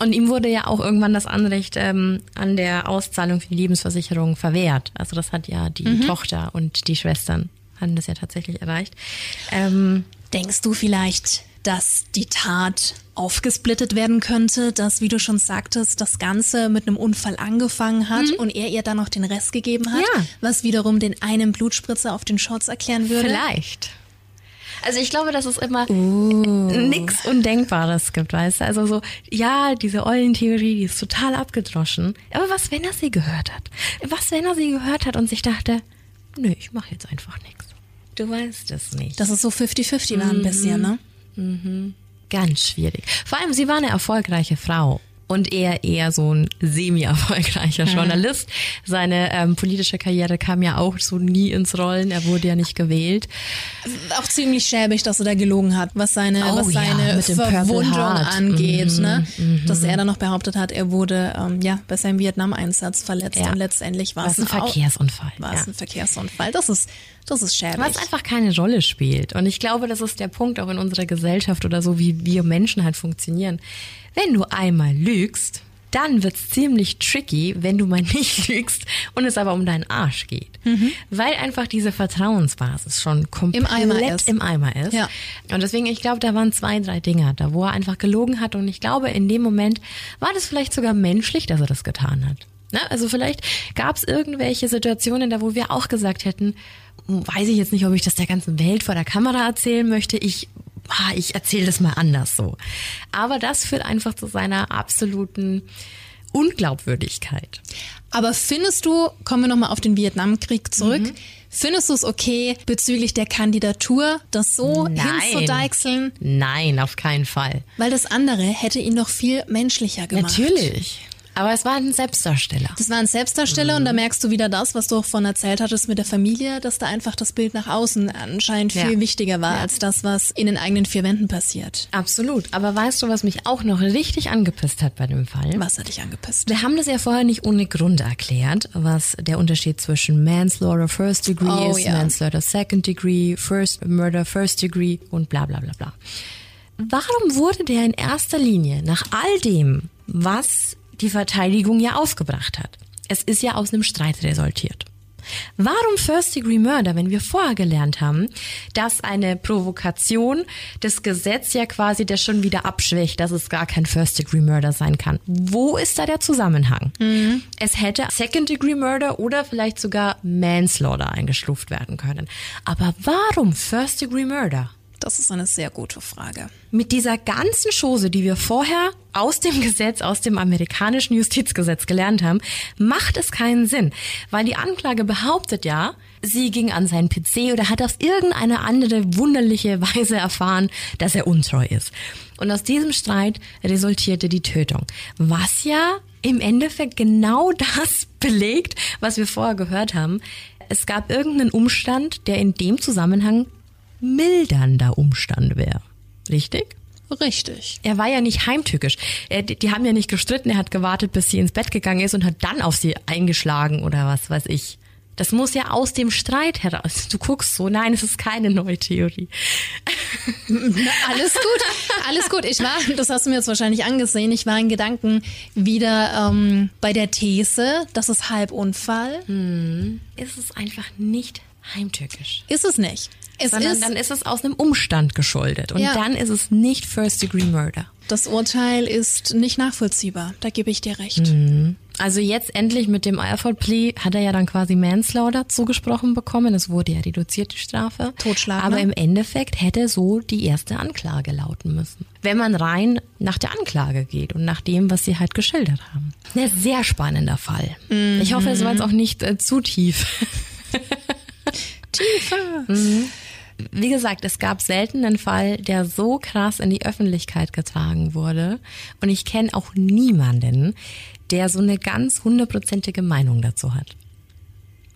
und ihm wurde ja auch irgendwann das Anrecht ähm, an der Auszahlung für die Lebensversicherung verwehrt. Also das hat ja die Mhm. Tochter und die Schwestern haben das ja tatsächlich erreicht. Ähm, Denkst du vielleicht, dass die Tat aufgesplittet werden könnte, dass, wie du schon sagtest, das Ganze mit einem Unfall angefangen hat und er ihr dann noch den Rest gegeben hat, Ja. was wiederum den einen Blutspritzer auf den Shorts erklären würde? Vielleicht. Also ich glaube, dass es immer nix Undenkbares gibt, weißt du? Also so, ja, diese Eulentheorie, die ist total abgedroschen. Aber was, wenn er sie gehört hat? Was, wenn er sie gehört hat und sich dachte, nö, ich mache jetzt einfach nichts. Du weißt es nicht. Das ist so 50-50 war ein bisschen, ne? Ganz schwierig. Vor allem, sie war eine erfolgreiche Frau. Und er eher so ein semi-erfolgreicher Journalist. Seine ähm, politische Karriere kam ja auch so nie ins Rollen. Er wurde ja nicht gewählt. Auch ziemlich schäbig, dass er da gelogen hat, was seine, Oh was ja, seine Purple Verwundung angeht. Mhm, ne? Dass er dann noch behauptet hat, er wurde ähm, ja bei seinem Vietnam-Einsatz verletzt Ja. und letztendlich war es ein Verkehrsunfall. War ja. es ein Verkehrsunfall. Das ist, das ist schäbig. Was einfach keine Rolle spielt. Und ich glaube, das ist der Punkt auch in unserer Gesellschaft oder so, wie wir Menschen halt funktionieren. Wenn du einmal lügst, dann wird's ziemlich tricky, wenn du mal [LAUGHS] nicht lügst und es aber um deinen Arsch geht. Weil einfach diese Vertrauensbasis schon komplett Im Eimer ist. im Eimer ist. Ja. Und deswegen, ich glaube, da waren zwei, drei Dinge, da wo er einfach gelogen hat. Und ich glaube, in dem Moment war das vielleicht sogar menschlich, dass er das getan hat. Ne? Also vielleicht gab es irgendwelche Situationen, da wo wir auch gesagt hätten, weiß ich jetzt nicht, ob ich das der ganzen Welt vor der Kamera erzählen möchte. Ich, ah, ich erzähle das mal anders so. Aber das führt einfach zu seiner absoluten Unglaubwürdigkeit. Aber findest du, kommen wir nochmal auf den Vietnamkrieg zurück, Mhm. findest du es okay, bezüglich der Kandidatur, das so Nein. hinzudeichseln? Nein, auf keinen Fall. Weil das andere hätte ihn noch viel menschlicher gemacht. Natürlich. Aber es war ein Selbstdarsteller. Das war ein Selbstdarsteller Mhm. und da merkst du wieder das, was du auch von erzählt hattest mit der Familie, dass da einfach das Bild nach außen anscheinend Ja. viel wichtiger war als das, was in den eigenen vier Wänden passiert. Absolut. Aber weißt du, was mich auch noch richtig angepisst hat bei dem Fall? Was hat dich angepisst? Wir haben das ja vorher nicht ohne Grund erklärt, was der Unterschied zwischen Manslaughter First Degree Oh, ist, ja. Manslaughter Second Degree, First Murder First Degree und bla bla bla bla. Warum wurde der in erster Linie nach all dem, was die Verteidigung ja aufgebracht hat? Es ist ja aus einem Streit resultiert. Warum First Degree Murder, wenn wir vorher gelernt haben, dass eine Provokation das Gesetz ja quasi das schon wieder abschwächt, dass es gar kein First Degree Murder sein kann? Wo ist da der Zusammenhang? Es hätte Second Degree Murder oder vielleicht sogar Manslaughter eingestuft werden können. Aber warum First Degree Murder? Das ist eine sehr gute Frage. mit dieser ganzen Chose, die wir vorher aus dem Gesetz, aus dem amerikanischen Justizgesetz gelernt haben, macht es keinen Sinn. Weil die Anklage behauptet ja, sie ging an seinen PC oder hat auf irgendeine andere wunderliche Weise erfahren, dass er untreu ist. Und aus diesem Streit resultierte die Tötung. Was ja im Endeffekt genau [LAUGHS] das belegt, was wir vorher gehört haben. Es gab irgendeinen Umstand, der in dem Zusammenhang mildernder Umstand wäre. Richtig? Richtig. Er war ja nicht heimtückisch. Er, die, die haben ja nicht gestritten, er hat gewartet, bis sie ins Bett gegangen ist und hat dann auf sie eingeschlagen oder was weiß ich. Das muss ja aus dem Streit heraus. Du guckst so, nein, es ist keine neue Theorie. [LAUGHS] Alles gut, alles gut. Ich war, das hast du mir jetzt wahrscheinlich angesehen, ich war in Gedanken wieder ähm, bei der These, das ist Halbunfall. Ist es einfach nicht heimtückisch. Ist es nicht. Es Sondern ist, dann ist es aus einem Umstand geschuldet. Und Ja. dann ist es nicht First Degree Murder. das Urteil ist nicht nachvollziehbar. Da gebe ich dir recht. Mhm. Also jetzt endlich mit dem Alford Plea hat er ja dann quasi Manslaughter zugesprochen bekommen. Es wurde ja reduziert, die Strafe. Totschlag, Aber ne? im Endeffekt hätte so die erste Anklage lauten müssen. Wenn man rein nach der Anklage geht und nach dem, was sie halt geschildert haben. Ein sehr spannender Fall. Ich hoffe, es war jetzt auch nicht äh, zu tief. Tiefer. [LAUGHS] Wie gesagt, es gab selten einen Fall, der so krass in die Öffentlichkeit getragen wurde. Und ich kenne auch niemanden, der so eine ganz hundertprozentige Meinung dazu hat.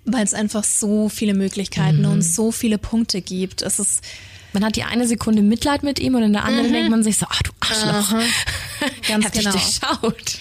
Weil es einfach so viele Möglichkeiten Mhm. und so viele Punkte gibt. Es ist, Man hat die eine Sekunde Mitleid mit ihm und in der anderen denkt man sich so, ach du Arschloch. [LAUGHS] Ganz Hab dich genau. durchschaut.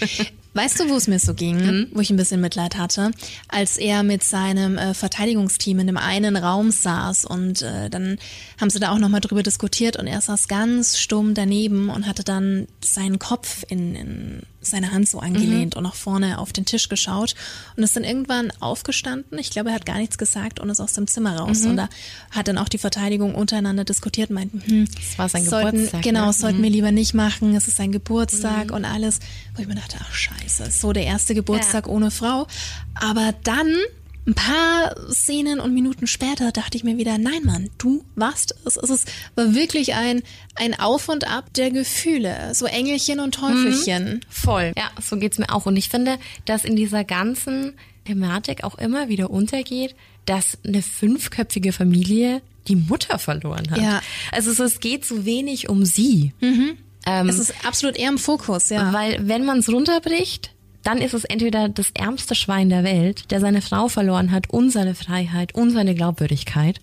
Weißt du, wo es mir so ging, Mhm. wo ich ein bisschen Mitleid hatte, als er mit seinem äh, Verteidigungsteam in dem einen Raum saß und äh, dann haben sie da auch nochmal drüber diskutiert und er saß ganz stumm daneben und hatte dann seinen Kopf in, in seine Hand so angelehnt und nach vorne auf den Tisch geschaut und ist dann irgendwann aufgestanden. Ich glaube, er hat gar nichts gesagt und ist aus dem Zimmer raus. Und da hat dann auch die Verteidigung untereinander diskutiert, meinten, hm, Das war sein sollten, Geburtstag, Genau, ne? sollten wir lieber nicht machen. Es ist sein Geburtstag und alles. Wo ich mir dachte, ach scheiße, so der erste Geburtstag ohne Frau. Aber dann ein paar Szenen und Minuten später dachte ich mir wieder, nein, Mann, du warst es. Es ist, war wirklich ein, ein Auf und Ab der Gefühle. So Engelchen und Teufelchen. Voll. Ja, so geht's mir auch. Und ich finde, dass in dieser ganzen Thematik auch immer wieder untergeht, dass eine fünfköpfige Familie die Mutter verloren hat. Ja. Also es, es geht so wenig um sie. Ähm, Es ist absolut eher im Fokus, ja. Weil wenn man es runterbricht, dann ist es entweder das ärmste Schwein der Welt, der seine Frau verloren hat und seine Freiheit und seine Glaubwürdigkeit.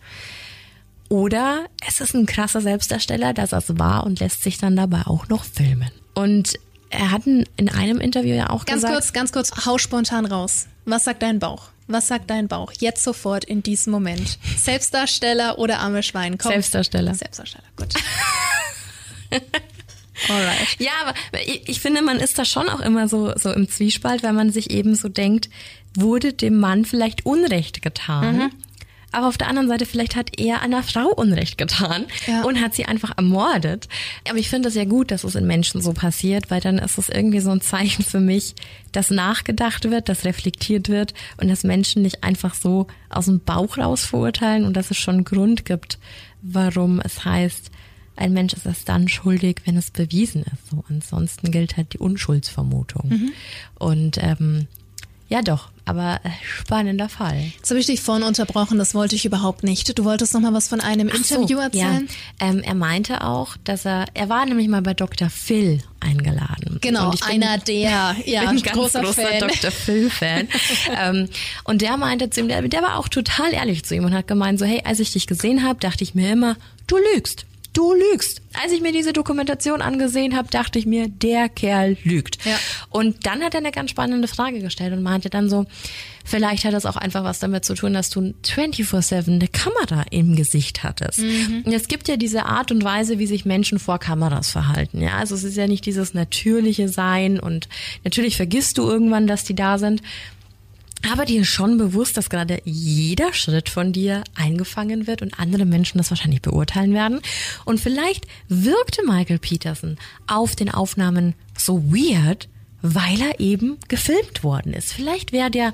Oder es ist ein krasser Selbstdarsteller, dass es war und lässt sich dann dabei auch noch filmen. Und er hat in in einem Interview ja auch Ganz gesagt, kurz, ganz kurz, hau spontan raus. Was sagt dein Bauch? Was sagt dein Bauch? Jetzt sofort in diesem Moment. [LAUGHS] Selbstdarsteller oder arme Schwein? Komm. Selbstdarsteller. Selbstdarsteller, gut. [LAUGHS] Alright. Ja, aber ich, ich finde, man ist da schon auch immer so, so im Zwiespalt, weil man sich eben so denkt, wurde dem Mann vielleicht Unrecht getan? Mhm. Aber auf der anderen Seite, vielleicht hat er einer Frau Unrecht getan Ja. und hat sie einfach ermordet. Aber ich finde es ja gut, dass es in Menschen so passiert, weil dann ist es irgendwie so ein Zeichen für mich, dass nachgedacht wird, dass reflektiert wird und dass Menschen nicht einfach so aus dem Bauch raus verurteilen und dass es schon einen Grund gibt, warum es heißt, ein Mensch ist erst dann schuldig, wenn es bewiesen ist. So, ansonsten gilt halt die Unschuldsvermutung. Und ähm, ja doch, aber äh, spannender Fall. Jetzt habe ich dich vorhin unterbrochen, das wollte ich überhaupt nicht. Du wolltest noch mal was von einem Interview So, erzählen? Ja. Ähm, er meinte auch, dass er, er war nämlich mal bei Dr. Phil eingeladen. Genau, bin- einer der, [LAUGHS] ja, bin ein ganz großer, großer. Dr. Phil-Fan. [LAUGHS] ähm, und der meinte zu ihm, der, der war auch total ehrlich zu ihm und hat gemeint, so, hey, als ich dich gesehen habe, dachte ich mir immer, du lügst. Du lügst. Als ich mir diese Dokumentation angesehen habe, dachte ich mir, der Kerl lügt. Ja. Und dann hat er eine ganz spannende Frage gestellt und meinte dann so, vielleicht hat das auch einfach was damit zu tun, dass du 24-7 eine Kamera im Gesicht hattest. Und es gibt ja diese Art und Weise, wie sich Menschen vor Kameras verhalten. Ja, also es ist ja nicht dieses natürliche Sein und natürlich vergisst du irgendwann, dass die da sind. Aber dir schon bewusst, dass gerade jeder Schritt von dir eingefangen wird und andere Menschen das wahrscheinlich beurteilen werden. Und vielleicht wirkte Michael Peterson auf den Aufnahmen so weird, weil er eben gefilmt worden ist. Vielleicht wäre der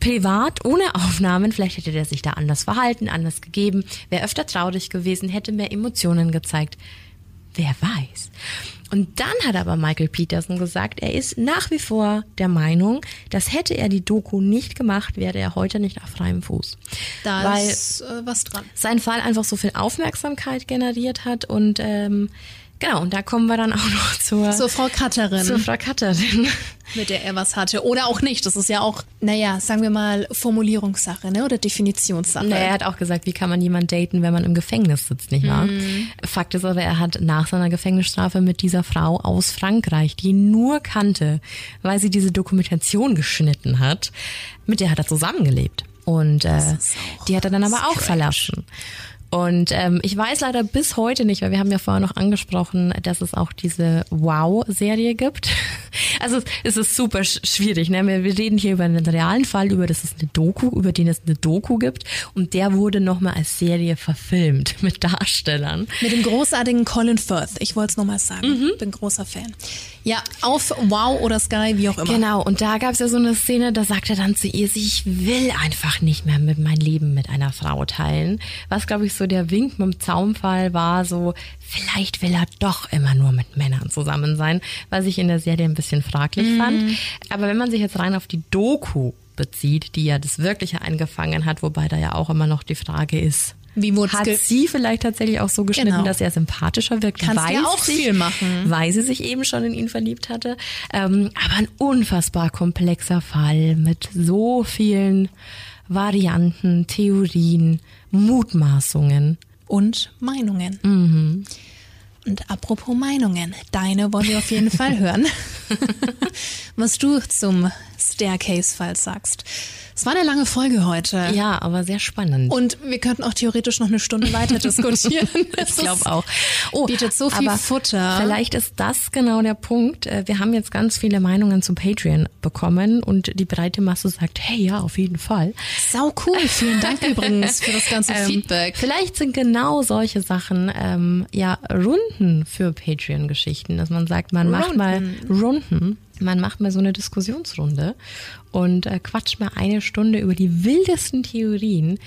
privat ohne Aufnahmen, vielleicht hätte der sich da anders verhalten, anders gegeben, wäre öfter traurig gewesen, hätte mehr Emotionen gezeigt. Wer weiß. Und dann hat aber Michael Peterson gesagt, er ist nach wie vor der Meinung, dass hätte er die Doku nicht gemacht, wäre er heute nicht auf freiem Fuß. Da Weil ist äh, was dran. sein Fall einfach so viel Aufmerksamkeit generiert hat und ähm, genau, und da kommen wir dann auch noch zur, So, Frau Cutterin, zur Frau Katterin. mit der er was hatte. Oder auch nicht. Das ist ja auch, naja, sagen wir mal, Formulierungssache, ne? Oder Definitionssache. Naja, er hat auch gesagt, wie kann man jemand daten, wenn man im Gefängnis sitzt, nicht wahr? Fakt ist aber, er hat nach seiner Gefängnisstrafe mit dieser Frau aus Frankreich, die ihn nur kannte, weil sie diese Dokumentation geschnitten hat, mit der hat er zusammengelebt. Und äh, auch die hat er dann aber auch strange. verlassen. Und ähm, ich weiß leider bis heute nicht, weil wir haben ja vorher noch angesprochen, dass es auch diese Wow-Serie gibt. [LAUGHS] Also es- ist super sch- schwierig. Ne? Wir, wir reden hier über einen realen Fall, über das es eine Doku, über den es eine Doku gibt. Und der wurde nochmal als Serie verfilmt [LAUGHS] mit Darstellern. Mit dem großartigen Colin Firth. Ich wollte es nochmal sagen. Mhm. Bin großer Fan. Ja, auf Wow oder Sky, wie auch immer. Genau, und da gab es ja so eine Szene, da sagt er dann zu ihr, ich will einfach nicht mehr mit mein Leben mit einer Frau teilen. Was, glaube ich, so der Wink mit dem Zaumfall war, so, vielleicht will er doch immer nur mit Männern zusammen sein, was ich in der Serie ein bisschen fraglich fand. Aber wenn man sich jetzt rein auf die Doku bezieht, die ja das Wirkliche eingefangen hat, wobei da ja auch immer noch die Frage ist, Wie wurde hat sie vielleicht tatsächlich auch so geschnitten, Genau. dass er sympathischer wirkt, Kannst weil, ja auch sich, viel machen. weil sie sich eben schon in ihn verliebt hatte. Ähm, aber ein unfassbar komplexer Fall mit so vielen Varianten, Theorien, Mutmaßungen. und Meinungen. Mhm. Und apropos Meinungen, deine wollen wir auf jeden [LAUGHS] Fall hören. [LAUGHS] Was du zum Staircase-Fall sagst. Es war eine lange Folge heute. Ja, aber sehr spannend. Und wir könnten auch theoretisch noch eine Stunde weiter diskutieren. [LAUGHS] ich glaube auch. Oh, bietet so viel aber Futter. Vielleicht ist das genau der Punkt. Äh, Wir haben jetzt ganz viele Meinungen zu Patreon bekommen und die breite Masse sagt, hey, ja, auf jeden Fall. Sau cool. Vielen Dank [LAUGHS] übrigens für das ganze Ähm, Feedback. Vielleicht sind genau solche Sachen ähm, ja Runden für Patreon-Geschichten, dass man sagt, man macht mal Runden Man macht mal so eine Diskussionsrunde und äh, quatscht mal eine Stunde über die wildesten Theorien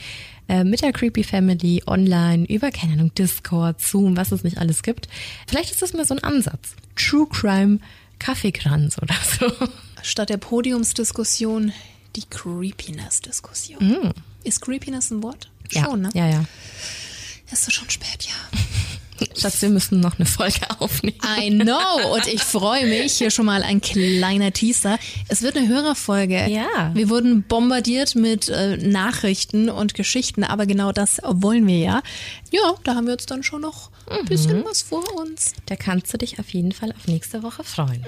äh, mit der Creepy Family online über, keine Ahnung, Discord, Zoom, was es nicht alles gibt. Vielleicht ist das mal so ein Ansatz. True Crime Kaffeekranz oder so. Statt der Podiumsdiskussion die Creepiness-Diskussion. Ist Creepiness ein Wort? Ja, Schon, ne? ja, ja. Ist so schon spät, ja. [LAUGHS] Schatz, wir müssen noch eine Folge [LAUGHS] aufnehmen. I know. Und ich freue mich. Hier schon mal ein kleiner Teaser. Es wird eine Hörerfolge. Ja. Wir wurden bombardiert mit äh, Nachrichten und Geschichten, aber genau das wollen wir ja. Ja, da haben wir jetzt dann schon noch ein bisschen was vor uns. Da kannst du dich auf jeden Fall auf nächste Woche freuen.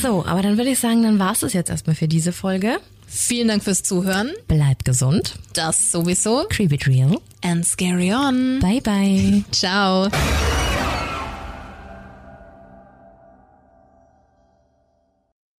So, aber dann würde ich sagen, dann war es jetzt erstmal für diese Folge. Vielen Dank fürs Zuhören. Bleib gesund. Das sowieso. Creep it real. And scary on. Bye bye. Ciao.